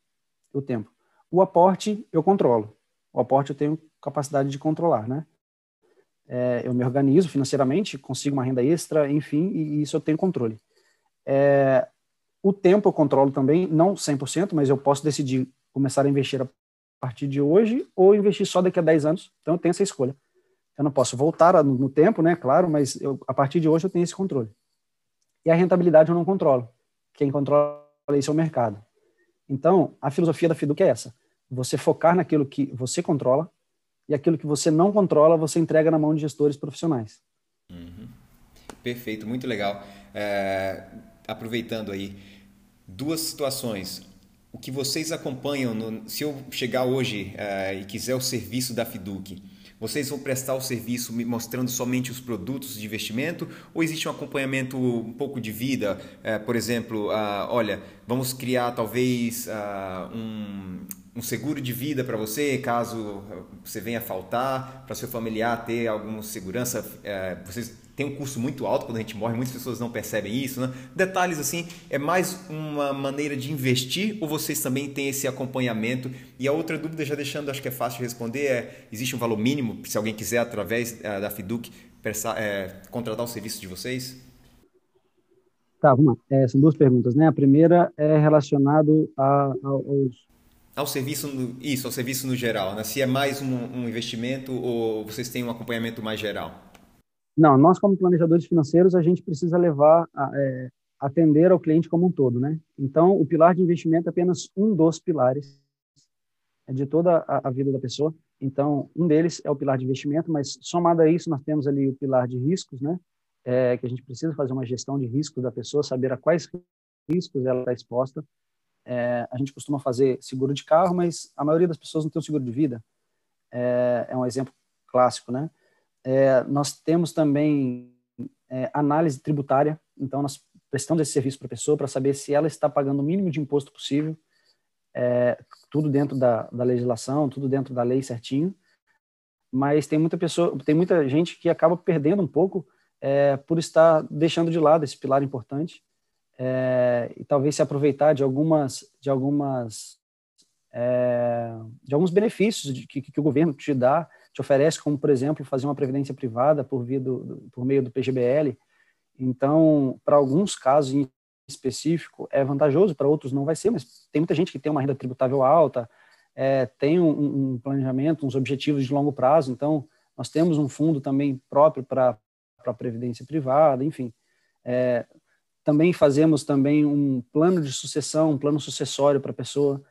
B: O tempo. O aporte eu controlo. O aporte eu tenho capacidade de controlar, né? É, eu me organizo financeiramente, consigo uma renda extra, enfim, e isso eu tenho controle. É, o tempo eu controlo também, não 100%, mas eu posso decidir começar a investir a partir de hoje ou investir só daqui a 10 anos. Então eu tenho essa escolha. Eu não posso voltar no, tempo, né? Claro, mas eu, a partir de hoje eu tenho esse controle. E a rentabilidade eu não controlo. Quem controla isso é o mercado. Então, a filosofia da Fiduc é essa: você focar naquilo que você controla e aquilo que você não controla, você entrega na mão de gestores profissionais.
A: Uhum. Perfeito, muito legal. É, aproveitando aí, duas situações. O que vocês acompanham, no, se eu chegar hoje é, e quiser o serviço da Fiduc, vocês vão prestar o serviço mostrando somente os produtos de investimento ou existe um acompanhamento um pouco de vida? É, por exemplo, uh, olha, vamos criar talvez uh, um, um seguro de vida para você, caso você venha faltar, para seu familiar ter alguma segurança. É, vocês tem um custo muito alto quando a gente morre, muitas pessoas não percebem isso. Né? Detalhes assim, é mais uma maneira de investir ou vocês também têm esse acompanhamento? E a outra dúvida, já deixando, acho que é fácil de responder, é: existe um valor mínimo se alguém quiser, através uh, da Fiduc, é, contratar o serviço de vocês?
B: Tá, vamos lá. É, são duas perguntas, né? A primeira é relacionado a, a, aos
A: ao serviço no, isso ao serviço no geral né? se é mais um, um investimento ou vocês têm um acompanhamento mais geral
B: não, nós como planejadores financeiros, a gente precisa levar, a, é, atender ao cliente como um todo, né? Então, o pilar de investimento é apenas um dos pilares de toda a, a vida da pessoa. Então, um deles é o pilar de investimento, mas somado a isso, nós temos ali o pilar de riscos, né? É, que a gente precisa fazer uma gestão de riscos da pessoa, saber a quais riscos ela está exposta. É, a gente costuma fazer seguro de carro, mas a maioria das pessoas não tem um seguro de vida. É, é um exemplo clássico, né? É, nós temos também é, análise tributária, então nós prestamos esse serviço para a pessoa para saber se ela está pagando o mínimo de imposto possível, é, tudo dentro da, da legislação, tudo dentro da lei certinho. Mas tem muita pessoa, tem muita gente que acaba perdendo um pouco é, por estar deixando de lado esse pilar importante é, e talvez se aproveitar de algumas de algumas é, de alguns benefícios de, que, que o governo te dá te oferece, como, por exemplo, fazer uma previdência privada por, via do, por meio do PGBL. Então, para alguns casos em específico, é vantajoso, para outros não vai ser, mas tem muita gente que tem uma renda tributável alta, é, tem um, um, planejamento, uns objetivos de longo prazo, então nós temos um fundo também próprio para a previdência privada, enfim. É, também fazemos também um plano de sucessão, um plano sucessório para a pessoa.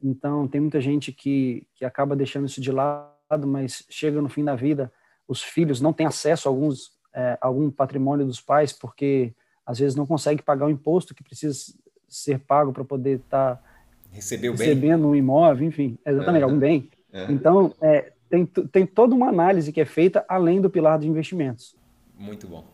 B: Então, tem muita gente que, que acaba deixando isso de lado mas chega no fim da vida, os filhos não têm acesso a alguns, é, algum patrimônio dos pais, porque às vezes não consegue pagar o imposto que precisa ser pago para poder estar tá recebendo bem. um imóvel, enfim, exatamente, uhum. algum bem. Uhum. Então, é, tem, tem toda uma análise que é feita além do pilar de investimentos.
A: Muito bom.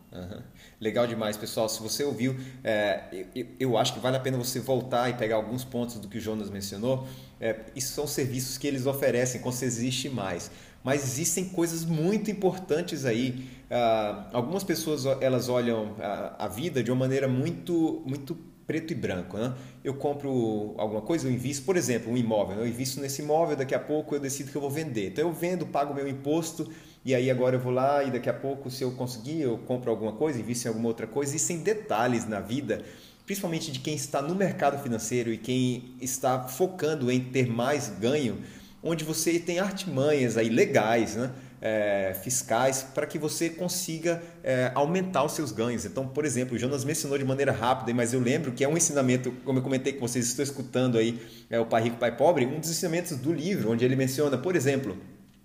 A: Legal demais, pessoal. Se você ouviu, é, eu, eu, acho que vale a pena você voltar e pegar alguns pontos do que o Jonas mencionou. É, isso são serviços que eles oferecem se existe mais. Mas existem coisas muito importantes aí. Ah, algumas pessoas elas olham a, a, vida de uma maneira muito, muito preto e branco. Né? Eu compro alguma coisa, eu invisto, por exemplo, um imóvel. Eu invisto nesse imóvel, daqui a pouco eu decido que eu vou vender. Então eu vendo, pago meu imposto e aí agora eu vou lá e daqui a pouco, se eu conseguir, eu compro alguma coisa, invisto em alguma outra coisa. E sem detalhes na vida, principalmente de quem está no mercado financeiro e quem está focando em ter mais ganho, onde você tem artimanhas aí legais, né? é, fiscais para que você consiga é, aumentar os seus ganhos. Então, por exemplo, o Jonas mencionou de maneira rápida, mas eu lembro que é um ensinamento, como eu comentei com vocês, estou escutando aí é, o Pai Rico, Pai Pobre, um dos ensinamentos do livro, onde ele menciona, por exemplo,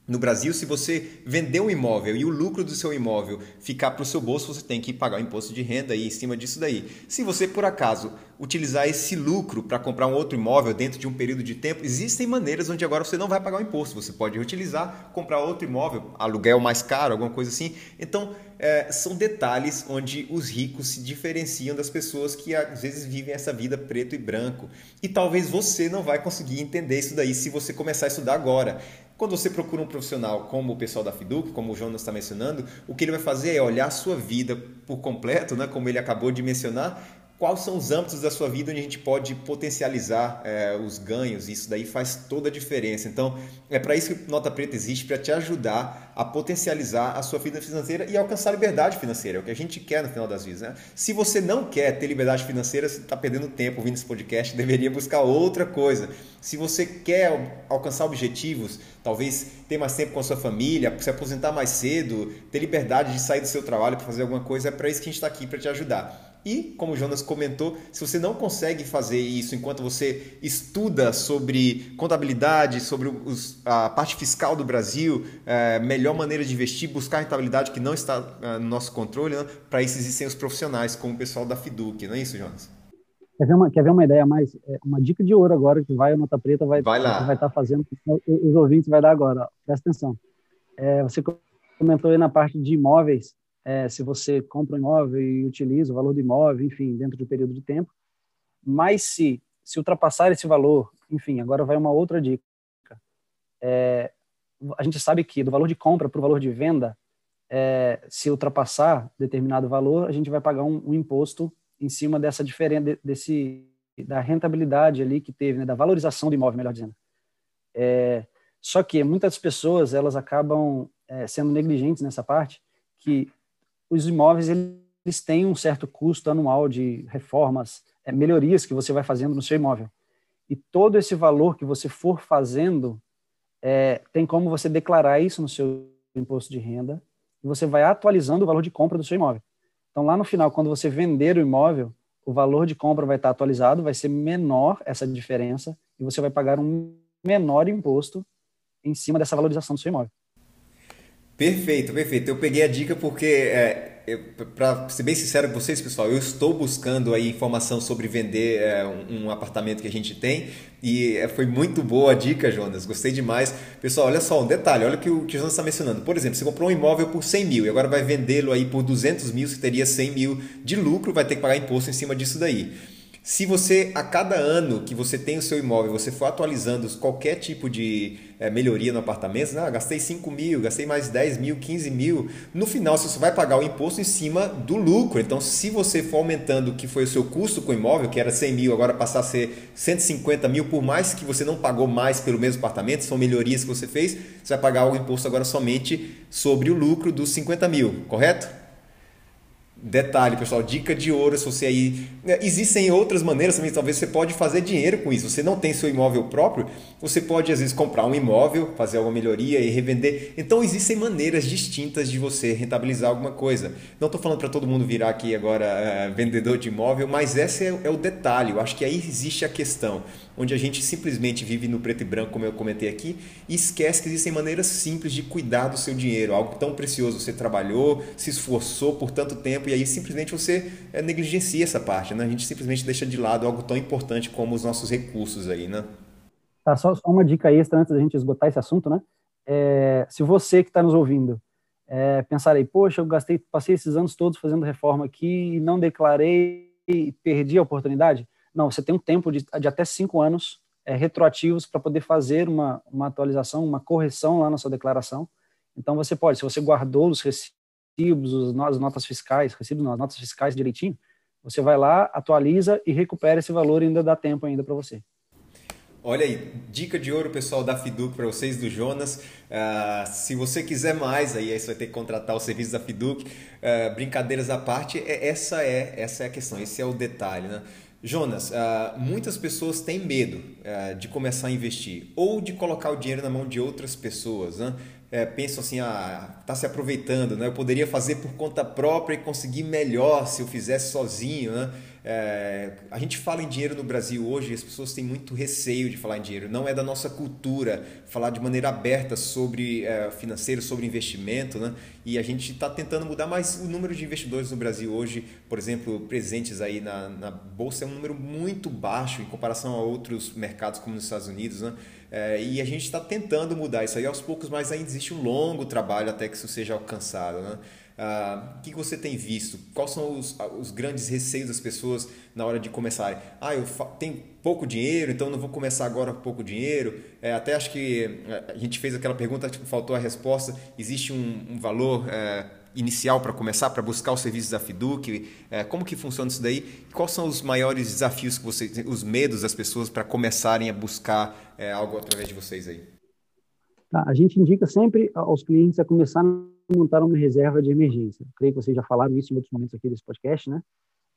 A: no Brasil, se você vender um imóvel e o lucro do seu imóvel ficar para o seu bolso, você tem que pagar o imposto de renda aí em cima disso daí. Se você, por acaso, utilizar esse lucro para comprar um outro imóvel dentro de um período de tempo, existem maneiras onde agora você não vai pagar o imposto. Você pode reutilizar, comprar outro imóvel, aluguel mais caro, alguma coisa assim. Então, é, são detalhes onde os ricos se diferenciam das pessoas que às vezes vivem essa vida preto e branco. E talvez você não vai conseguir entender isso daí se você começar a estudar agora. Quando você procura um profissional como o pessoal da Fiduc, como o Jonas está mencionando, o que ele vai fazer é olhar a sua vida por completo, né, como ele acabou de mencionar, quais são os âmbitos da sua vida onde a gente pode potencializar é, os ganhos. Isso daí faz toda a diferença. Então, é para isso que Nota Preta existe, para te ajudar a potencializar a sua vida financeira e alcançar liberdade financeira. É o que a gente quer no final das vidas. Né? Se você não quer ter liberdade financeira, você está perdendo tempo ouvindo esse podcast, (laughs) deveria buscar outra coisa. Se você quer alcançar objetivos, talvez ter mais tempo com a sua família, se aposentar mais cedo, ter liberdade de sair do seu trabalho para fazer alguma coisa, é para isso que a gente está aqui, para te ajudar. E, como o Jonas comentou, se você não consegue fazer isso enquanto você estuda sobre contabilidade, sobre os, a parte fiscal do Brasil, é, melhor maneira de investir, buscar rentabilidade que não está é, no nosso controle, né? para isso existem os profissionais, como o pessoal da Fiduc, não é isso, Jonas?
B: Quer ver uma, quer ver uma ideia mais? É, uma dica de ouro agora que vai a Nota Preta vai,
A: vai, lá.
B: vai estar tá fazendo, os ouvintes vai dar agora. Ó. Presta atenção. É, você comentou aí na parte de imóveis, é, se você compra um imóvel e utiliza o valor do imóvel, enfim, dentro de um período de tempo. Mas se, se ultrapassar esse valor, enfim, agora vai uma outra dica. É, a gente sabe que do valor de compra para o valor de venda, é, se ultrapassar determinado valor, a gente vai pagar um, um imposto em cima dessa diferença, desse, da rentabilidade ali que teve, né, da valorização do imóvel, melhor dizendo. É, só que muitas pessoas elas acabam é, sendo negligentes nessa parte, que os imóveis eles têm um certo custo anual de reformas, é, melhorias que você vai fazendo no seu imóvel. E todo esse valor que você for fazendo, é, tem como você declarar isso no seu imposto de renda e você vai atualizando o valor de compra do seu imóvel. Então, lá no final, quando você vender o imóvel, o valor de compra vai estar atualizado, vai ser menor essa diferença e você vai pagar um menor imposto em cima dessa valorização do seu imóvel.
A: Perfeito, perfeito. Eu peguei a dica porque, é, para ser bem sincero com vocês, pessoal, eu estou buscando aí informação sobre vender é, um, um, apartamento que a gente tem e é, foi muito boa a dica, Jonas. Gostei demais. Pessoal, olha só, um detalhe, olha o que o, que o Jonas está mencionando. Por exemplo, você comprou um imóvel por 100 mil e agora vai vendê-lo aí por 200 mil, você teria 100 mil de lucro, vai ter que pagar imposto em cima disso daí. Se você, a cada ano que você tem o seu imóvel, você for atualizando qualquer tipo de é, melhoria no apartamento, né? ah, gastei 5 mil, gastei mais 10 mil, 15 mil, no final você só vai pagar o imposto em cima do lucro. Então, se você for aumentando o que foi o seu custo com o imóvel, que era 100 mil, agora passar a ser 150 mil, por mais que você não pagou mais pelo mesmo apartamento, são melhorias que você fez, você vai pagar o imposto agora somente sobre o lucro dos 50 mil, correto? Detalhe, pessoal, dica de ouro, se você aí. Né, existem outras maneiras também, talvez você pode fazer dinheiro com isso. Você não tem seu imóvel próprio, você pode às vezes comprar um imóvel, fazer alguma melhoria e revender. Então existem maneiras distintas de você rentabilizar alguma coisa. Não estou falando para todo mundo virar aqui agora é, vendedor de imóvel, mas esse é, é o detalhe. Eu acho que aí existe a questão onde a gente simplesmente vive no preto e branco, como eu comentei aqui, e esquece que existem maneiras simples de cuidar do seu dinheiro, algo tão precioso. Você trabalhou, se esforçou por tanto tempo e aí simplesmente você é, negligencia essa parte, né? A gente simplesmente deixa de lado algo tão importante como os nossos recursos aí, né?
B: Tá, só, só uma dica extra antes da gente esgotar esse assunto, né? É, se você que está nos ouvindo é, pensar aí, poxa, eu gastei, passei esses anos todos fazendo reforma aqui e não declarei e perdi a oportunidade, não, você tem um tempo de, de até cinco anos é, retroativos para poder fazer uma, uma atualização, uma correção lá na sua declaração. Então, você pode, se você guardou os recibos, as notas fiscais, recibos, as notas fiscais direitinho, Você vai lá, atualiza e recupera esse valor e ainda dá tempo ainda para você.
A: Olha aí, dica de ouro, pessoal, da Fiduc para vocês, do Jonas. Uh, se você quiser mais, aí, aí você vai ter que contratar o serviço da Fiduc. Uh, brincadeiras à parte, é, essa é, essa é a questão, esse é o detalhe. Né? Jonas, uh, muitas pessoas têm medo de começar a investir ou de colocar o dinheiro na mão de outras pessoas. Né? É, pensam assim, ah, tá se aproveitando, né? Eu poderia fazer por conta própria e conseguir melhor se eu fizesse sozinho, né? É, a gente fala em dinheiro no Brasil hoje as pessoas têm muito receio de falar em dinheiro. Não é da nossa cultura falar de maneira aberta sobre é, financeiro, sobre investimento, né? E a gente está tentando mudar, mas o número de investidores no Brasil hoje, por exemplo, presentes aí na, na bolsa é um número muito baixo em comparação a outros mercados como nos Estados Unidos, né? É, e a gente está tentando mudar isso aí aos poucos, mas ainda existe um longo trabalho até que isso seja alcançado, né? Uh, o que você tem visto? Quais são os, os, grandes receios das pessoas na hora de começarem? Ah, eu tenho pouco dinheiro, então não vou começar agora com pouco dinheiro. É, até acho que é, a gente fez aquela pergunta, faltou a resposta. Existe um, um valor é, inicial para começar, para buscar os serviços da Fiduc? É, como que funciona isso daí? Quais são os maiores desafios que vocês, os medos das pessoas para começarem a buscar é, algo através de vocês aí?
B: Tá, a gente indica sempre aos clientes a começar montar uma reserva de emergência. Creio que vocês já falaram isso em outros momentos aqui desse podcast, né?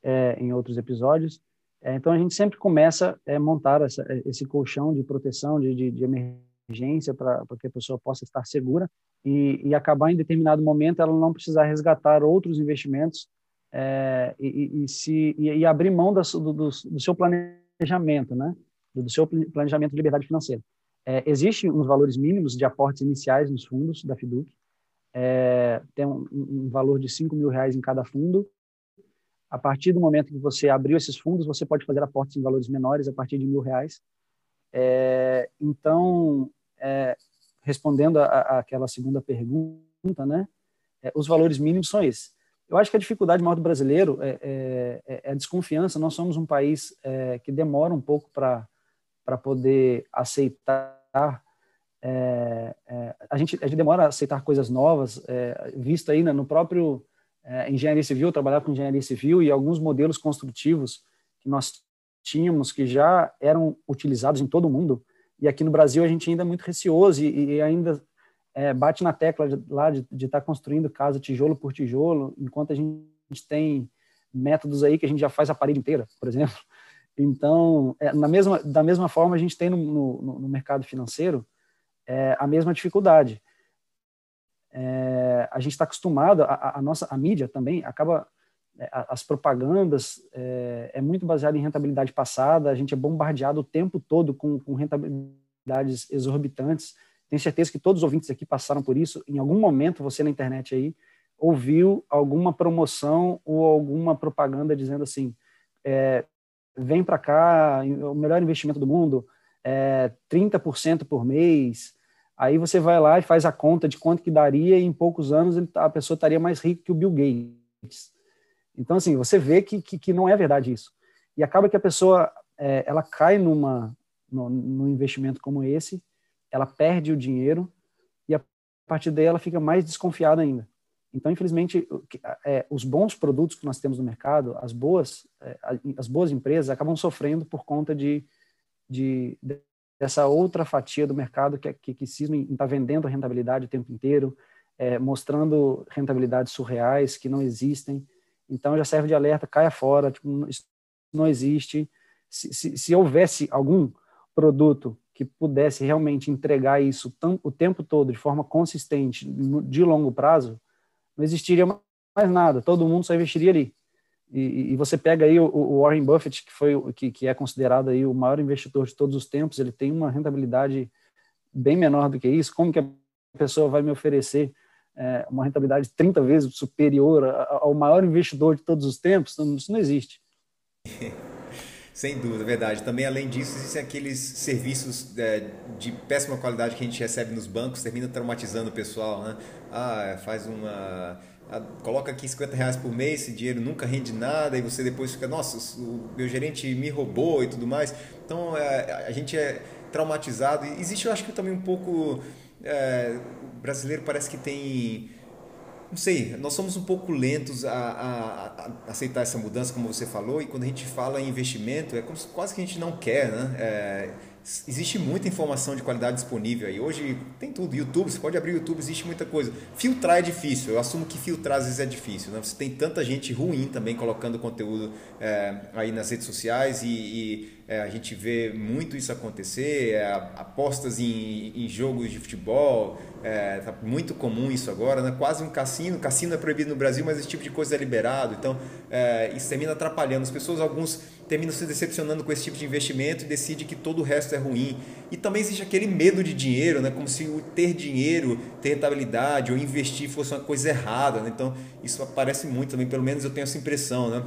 B: É, em outros episódios. É, então, a gente sempre começa a é, montar essa, é, esse colchão de proteção, de, de, de emergência, para que a pessoa possa estar segura e, e, acabar em determinado momento ela não precisar resgatar outros investimentos é, e, e, se, e, abrir mão do, do, do, seu planejamento, né? Do, seu planejamento de liberdade financeira. É, Existem uns valores mínimos de aportes iniciais nos fundos da FIDUC, é, tem um, um, valor de 5 mil reais em cada fundo. A partir do momento que você abriu esses fundos, você pode fazer aportes em valores menores a partir de mil reais. É, então, é, respondendo àquela segunda pergunta, né, é, os valores mínimos são esses. Eu acho que a dificuldade maior do brasileiro é, é, é, a desconfiança. Nós somos um país que demora um pouco para poder aceitar é, é, a, gente, a gente demora a aceitar coisas novas, é, visto aí né, no próprio é, engenharia civil, trabalhar com engenharia civil e alguns modelos construtivos que nós tínhamos que já eram utilizados em todo o mundo, e aqui no Brasil a gente ainda é muito receoso e, e ainda é, bate na tecla de, lá de estar tá construindo casa tijolo por tijolo, enquanto a gente tem métodos aí que a gente já faz a parede inteira, por exemplo. Então, é, na mesma, da mesma forma, a gente tem no, no, no mercado financeiro é, a mesma dificuldade. É, a gente está acostumado, a, a, nossa a mídia também acaba, é, as propagandas é, é, muito baseada em rentabilidade passada, a gente é bombardeado o tempo todo com, com rentabilidades exorbitantes. Tenho certeza que todos os ouvintes aqui passaram por isso. Em algum momento, você na internet aí, ouviu alguma promoção ou alguma propaganda dizendo assim, é, vem para cá, o melhor investimento do mundo, é, 30% por mês. Aí você vai lá e faz a conta de quanto que daria e em poucos anos a pessoa estaria mais rica que o Bill Gates. Então, assim, você vê que, que, que não é verdade isso. E acaba que a pessoa é, ela cai numa, no, num investimento como esse, ela perde o dinheiro e a partir daí ela fica mais desconfiada ainda. Então, infelizmente, é, os bons produtos que nós temos no mercado, as boas, é, as boas empresas acabam sofrendo por conta de de, dessa outra fatia do mercado que, que, que cisma em estar tá vendendo rentabilidade o tempo inteiro, é, mostrando rentabilidades surreais que não existem. Então já serve de alerta, caia fora, tipo, isso não existe. Se, se, se, houvesse algum produto que pudesse realmente entregar isso o tempo todo de forma consistente, de longo prazo, não existiria mais nada, todo mundo só investiria ali. E, e, você pega aí o, o, Warren Buffett, que foi que, que é considerado aí o maior investidor de todos os tempos, ele tem uma rentabilidade bem menor do que isso. Como que a pessoa vai me oferecer é, uma rentabilidade 30 vezes superior ao maior investidor de todos os tempos? Isso não existe. (laughs)
A: Sem dúvida, verdade. Também, além disso, existem aqueles serviços é, de péssima qualidade que a gente recebe nos bancos, termina traumatizando o pessoal, né? Ah, faz uma coloca aqui 50 reais por mês, esse dinheiro nunca rende nada, e você depois fica, nossa, o meu gerente me roubou e tudo mais. Então é, a gente é traumatizado. Existe, eu acho que também um pouco. É, o brasileiro parece que tem não sei, nós somos um pouco lentos a, a, a, aceitar essa mudança, como você falou, e quando a gente fala em investimento, é como se, quase que a gente não quer, né? É, existe muita informação de qualidade disponível aí. Hoje tem tudo, YouTube, você pode abrir o YouTube, existe muita coisa. Filtrar é difícil, eu assumo que filtrar às vezes é difícil. Né? Você tem tanta gente ruim também colocando conteúdo é, aí nas redes sociais e, e é, a gente vê muito isso acontecer, é, apostas em, em, jogos de futebol, é tá muito comum isso agora, né? quase um cassino. Cassino é proibido no Brasil, mas esse tipo de coisa é liberado. Então, isso termina atrapalhando. As pessoas, alguns terminam se decepcionando com esse tipo de investimento e decidem que todo o resto é ruim. E também existe aquele medo de dinheiro, né? como se o ter dinheiro, ter rentabilidade ou investir fosse uma coisa errada. Né? Então, isso aparece muito também, pelo menos eu tenho essa impressão. Né?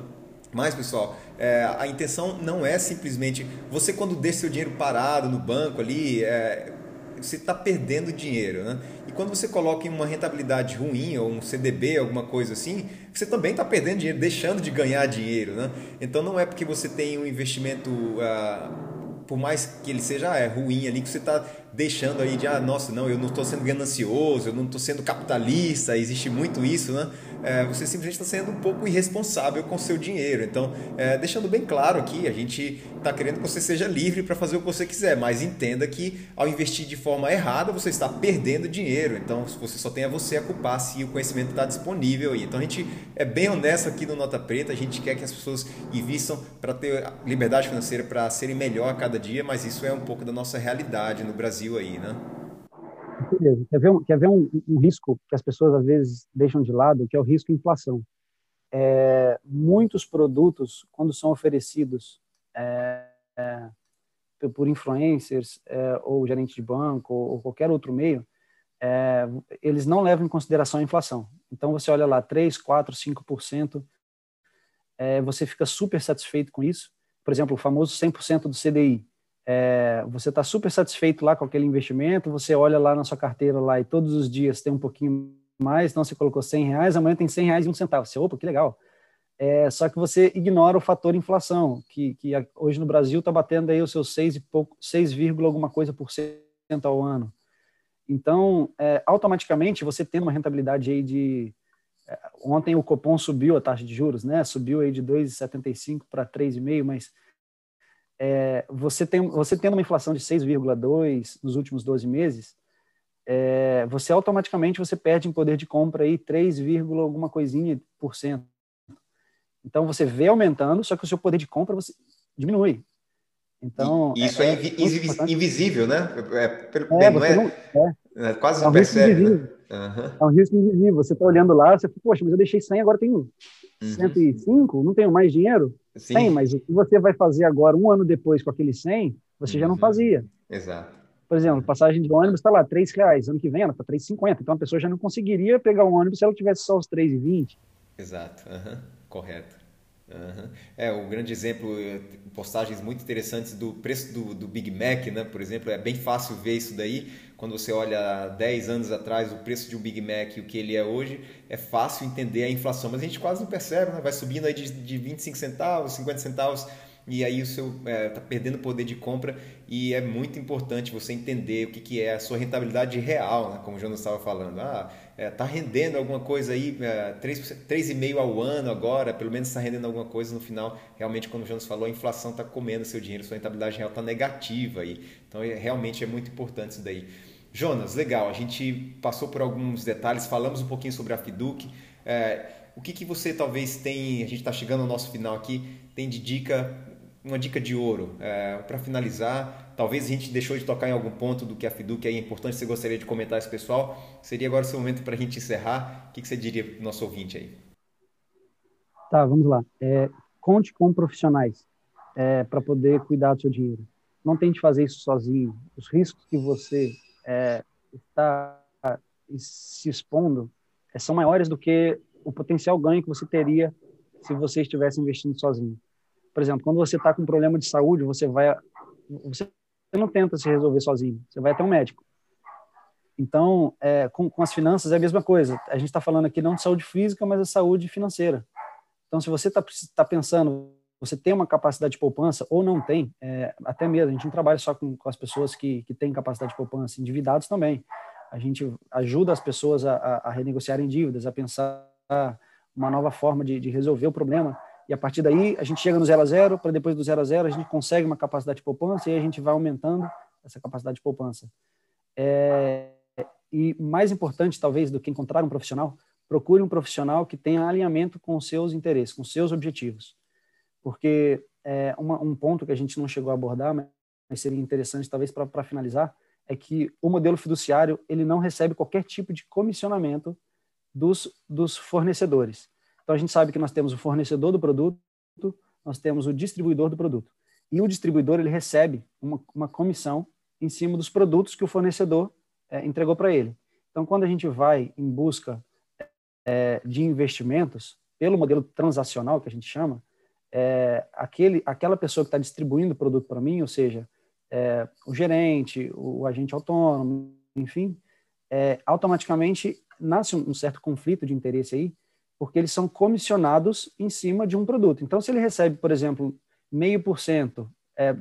A: Mas, pessoal, é, a intenção não é simplesmente você, quando deixa seu dinheiro parado no banco ali, é, você está perdendo dinheiro. Né? E quando você coloca em uma rentabilidade ruim, ou um CDB, alguma coisa assim, você também está perdendo dinheiro, deixando de ganhar dinheiro. Né? Então, não é porque você tem um investimento. Uh, por mais que ele seja é, ruim ali, que você está deixando aí de, ah, nossa, não, eu não estou sendo ganancioso, eu não estou sendo capitalista, existe muito isso, né? É, você simplesmente está sendo um pouco irresponsável com o seu dinheiro. Então, é, deixando bem claro aqui, a gente está querendo que você seja livre para fazer o que você quiser, mas entenda que ao investir de forma errada, você está perdendo dinheiro. Então, você só tem a você a culpar se o conhecimento está disponível aí. Então, a gente é bem honesto aqui no Nota Preta, a gente quer que as pessoas invistam para ter liberdade financeira, para serem melhor a cada dia, mas isso é um pouco da nossa realidade no Brasil aí, né?
B: Beleza. Quer ver, um, quer ver um, um, risco que as pessoas às vezes deixam de lado, que é o risco inflação. É, muitos produtos, quando são oferecidos é, é, por influencers é, ou gerente de banco ou, ou qualquer outro meio, é, eles não levam em consideração a inflação. Então você olha lá 3, 4, 5%, é, você fica super satisfeito com isso. Por exemplo, o famoso 100% do CDI é, você está super satisfeito lá com aquele investimento, você olha lá na sua carteira lá e todos os dias tem um pouquinho mais, então você colocou 100 reais, amanhã tem 100 reais e um centavo. Você, opa, que legal. É, só que você ignora o fator inflação, que, que hoje no Brasil está batendo aí os seus 6 e pouco, 6, alguma coisa por cento ao ano. Então, é, automaticamente, você tendo uma rentabilidade aí de... É, ontem o Copom subiu a taxa de juros, né? Subiu aí de 2,75 para 3,5, mas é, você, tem, você tendo uma inflação de 6,2 nos últimos 12 meses, é, você automaticamente você perde em poder de compra aí 3, alguma coisinha por cento. Então você vê aumentando, só que o seu poder de compra você diminui. Então
A: e isso é, é, é invisível, né? É, é, não é, não, é, quase não percebe. Né?
B: Uhum. É um risco invisível. Você está olhando lá, você fala, poxa, mas eu deixei 100, agora tenho 105, uhum. não tenho mais dinheiro? Sim. 100, mas o que você vai fazer agora, um ano depois, com aquele 100, você uhum. já não uhum. fazia.
A: Exato.
B: Por exemplo, passagem de ônibus está lá, 3 reais. Ano que vem ela está 3,50. Então a pessoa já não conseguiria pegar um ônibus se ela tivesse só os 3,20.
A: Exato. Uhum. Correto. Uhum. É, o um grande exemplo, eh, postagens muito interessantes do preço do, do, Big Mac, né? Por exemplo, é bem fácil ver isso daí. Quando você olha 10 anos atrás o preço de um Big Mac e o que ele é hoje, é fácil entender a inflação, mas a gente quase não percebe, né? Vai subindo aí de, de 25 centavos, 50 centavos e aí o seu está é, tá perdendo poder de compra e é muito importante você entender o que, que é a sua rentabilidade real, né? como o Jonas estava falando. Ah, está é, tá rendendo alguma coisa aí, é, 3,5% ao ano agora, pelo menos está rendendo alguma coisa no final. Realmente, como o Jonas falou, a inflação está comendo seu dinheiro, sua rentabilidade real está negativa aí. Então, é, realmente é muito importante isso daí. Jonas, legal, a gente passou por alguns detalhes, falamos um pouquinho sobre a Fiduc. É, o que, que você talvez tem, a gente está chegando ao nosso final aqui, tem de dica uma dica de ouro é, para finalizar. Talvez a gente deixou de tocar em algum ponto do que a Fiduc é importante. Você gostaria de comentar isso, pessoal? Seria agora o seu momento para a gente encerrar. O que, que você diria para o nosso ouvinte aí?
B: Tá, vamos lá. É, conte com profissionais é, para poder cuidar do seu dinheiro. Não tente fazer isso sozinho. Os riscos que você é, está se expondo é, são maiores do que o potencial ganho que você teria se você estivesse investindo sozinho. Por exemplo, quando você está com um problema de saúde, você vai, você não tenta se resolver sozinho, você vai até um médico. Então, é, com, com, as finanças é a mesma coisa. A gente está falando aqui não de saúde física, mas de saúde financeira. Então, se você está tá pensando, você tem uma capacidade de poupança ou não tem, é, até mesmo, a gente não trabalha só com, com as pessoas que, que têm capacidade de poupança, endividados também. a gente ajuda as pessoas a, a, a renegociarem dívidas, a pensar uma nova forma de, de, resolver o problema. E a partir daí, a gente chega no zero a zero, para depois do zero a zero, a gente consegue uma capacidade de poupança e a gente vai aumentando essa capacidade de poupança. É, e mais importante, talvez, do que encontrar um profissional, procure um profissional que tenha alinhamento com os seus interesses, com os seus objetivos. Porque é, uma, um ponto que a gente não chegou a abordar, mas seria interessante, talvez, para finalizar, é que o modelo fiduciário ele não recebe qualquer tipo de comissionamento dos, dos fornecedores. Então, a gente sabe que nós temos o fornecedor do produto, nós temos o distribuidor do produto. E o distribuidor ele recebe uma, uma comissão em cima dos produtos que o fornecedor é, entregou para ele. Então, quando a gente vai em busca é, de investimentos, pelo modelo transacional que a gente chama, é, aquele, aquela pessoa que está distribuindo o produto para mim, ou seja, é, o gerente, o agente autônomo, enfim, é, automaticamente nasce um, um certo conflito de interesse aí, porque eles são comissionados em cima de um produto. Então, se ele recebe, por exemplo, meio por cento é,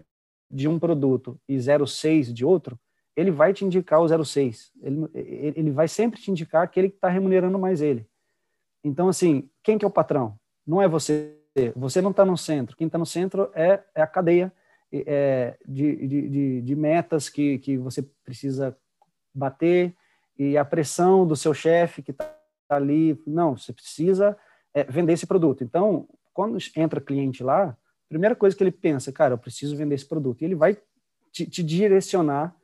B: de um produto e 0,6 de outro, ele vai te indicar o 0,6. Ele, ele vai sempre te indicar aquele que está remunerando mais ele. Então, assim, quem que é o patrão? Não é você. Você não está no centro. Quem está no centro é, é a cadeia é, de, de, de, metas que, que você precisa bater e a pressão do seu chefe que está ali. Não, você precisa é, vender esse produto. Então, quando entra cliente lá, a primeira coisa que ele pensa, cara, eu preciso vender esse produto. E ele vai te, te direcionar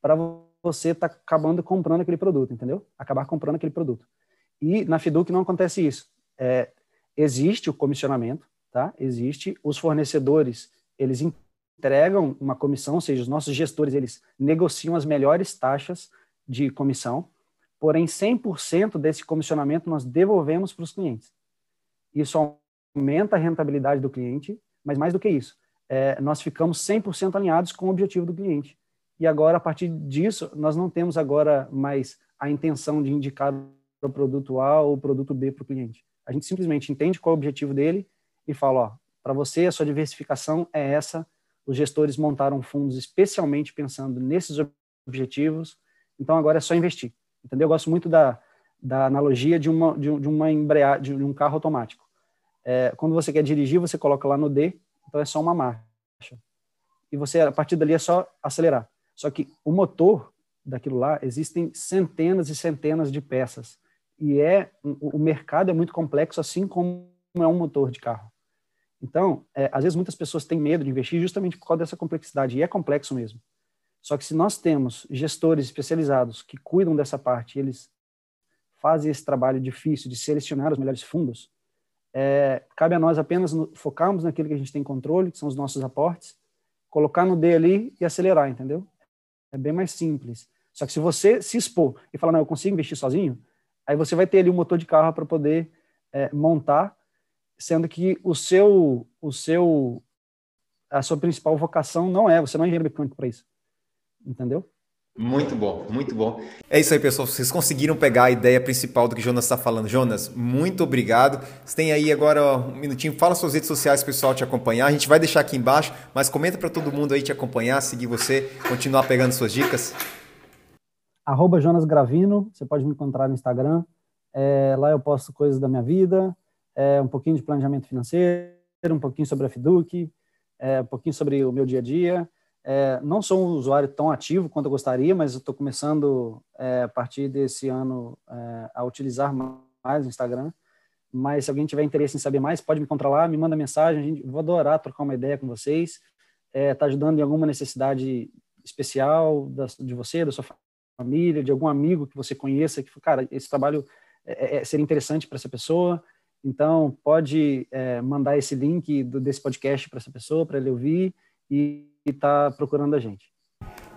B: para você estar tá acabando comprando aquele produto, entendeu? Acabar comprando aquele produto. E na Fiduc não acontece isso. É, existe o comissionamento, tá? Existe os fornecedores, eles entregam uma comissão, ou seja, os nossos gestores eles negociam as melhores taxas de comissão, porém 100% desse comissionamento nós devolvemos para os clientes. Isso aumenta a rentabilidade do cliente, mas mais do que isso, é, nós ficamos 100% alinhados com o objetivo do cliente. E agora, a partir disso, nós não temos agora mais a intenção de indicar o produto A ou o produto B para o cliente. A gente simplesmente entende qual é o objetivo dele e fala, para você a sua diversificação é essa. Os gestores montaram fundos especialmente pensando nesses objetivos. Então agora é só investir. Entendeu? Eu gosto muito da, da analogia de uma de, uma embreagem de um carro automático. É, quando você quer dirigir, você coloca lá no D, então é só uma marcha. E você a partir dali é só acelerar. Só que o motor daquilo lá existem centenas e centenas de peças e é o mercado é muito complexo, assim como é um motor de carro. Então, é, às vezes muitas pessoas têm medo de investir justamente por causa dessa complexidade, e é complexo mesmo. Só que se nós temos gestores especializados que cuidam dessa parte, eles fazem esse trabalho difícil de selecionar os melhores fundos, é, cabe a nós apenas no, focarmos naquilo que a gente tem controle, que são os nossos aportes, colocar no D ali e acelerar, entendeu? É bem mais simples. Só que se você se expor e falar, não, eu consigo investir sozinho, Aí você vai ter ali um motor de carro para poder é, montar, sendo que o seu, o seu, a sua principal vocação não é, você não é engenheiro mecânico para isso. Entendeu?
A: Muito bom, muito bom. É isso aí, pessoal. Vocês conseguiram pegar a ideia principal do que o Jonas está falando. Jonas, muito obrigado. Você tem aí agora um minutinho. Fala suas redes sociais, pessoal, te acompanhar. A gente vai deixar aqui embaixo, mas comenta para todo mundo aí te acompanhar, seguir você, continuar pegando suas dicas
B: arroba Jonas Gravino, você pode me encontrar no Instagram. É, lá eu posto coisas da minha vida, é, um pouquinho de planejamento financeiro, um pouquinho sobre a Fiduc, é, um pouquinho sobre o meu dia a dia. É, não sou um usuário tão ativo quanto eu gostaria, mas estou começando é, a partir desse ano é, a utilizar mais o Instagram. Mas se alguém tiver interesse em saber mais, pode me encontrar lá, me manda mensagem. Gente, vou adorar trocar uma ideia com vocês. Está ajudando em alguma necessidade especial da, de você, da sua família, de algum amigo que você conheça, que, cara, esse trabalho é, é, seria interessante para essa pessoa. Então, pode é, mandar esse link do, desse podcast para essa pessoa, para ele ouvir e estar tá procurando a gente.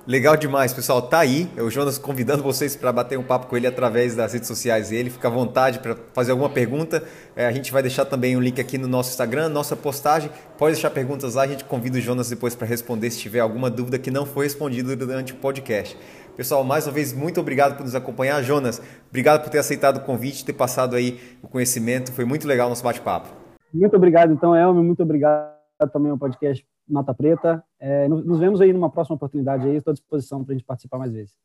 A: Legal demais, pessoal. Tá aí, é o Jonas convidando vocês para bater um papo com ele através das redes sociais dele. Fica à vontade para fazer alguma pergunta. É, a gente vai deixar também o um link aqui no nosso Instagram, nossa postagem. Pode deixar perguntas lá, a gente convida o Jonas depois para responder se tiver alguma dúvida que não foi respondida durante o podcast. Pessoal, mais uma vez, muito obrigado por nos acompanhar. Jonas, obrigado por ter aceitado o convite, ter passado aí o conhecimento. Foi muito legal o nosso bate-papo.
B: Muito obrigado, então, Elmer. Muito obrigado também ao podcast Nota Preta. É, nos vemos aí numa próxima oportunidade aí. Estou à disposição para a gente participar mais vezes.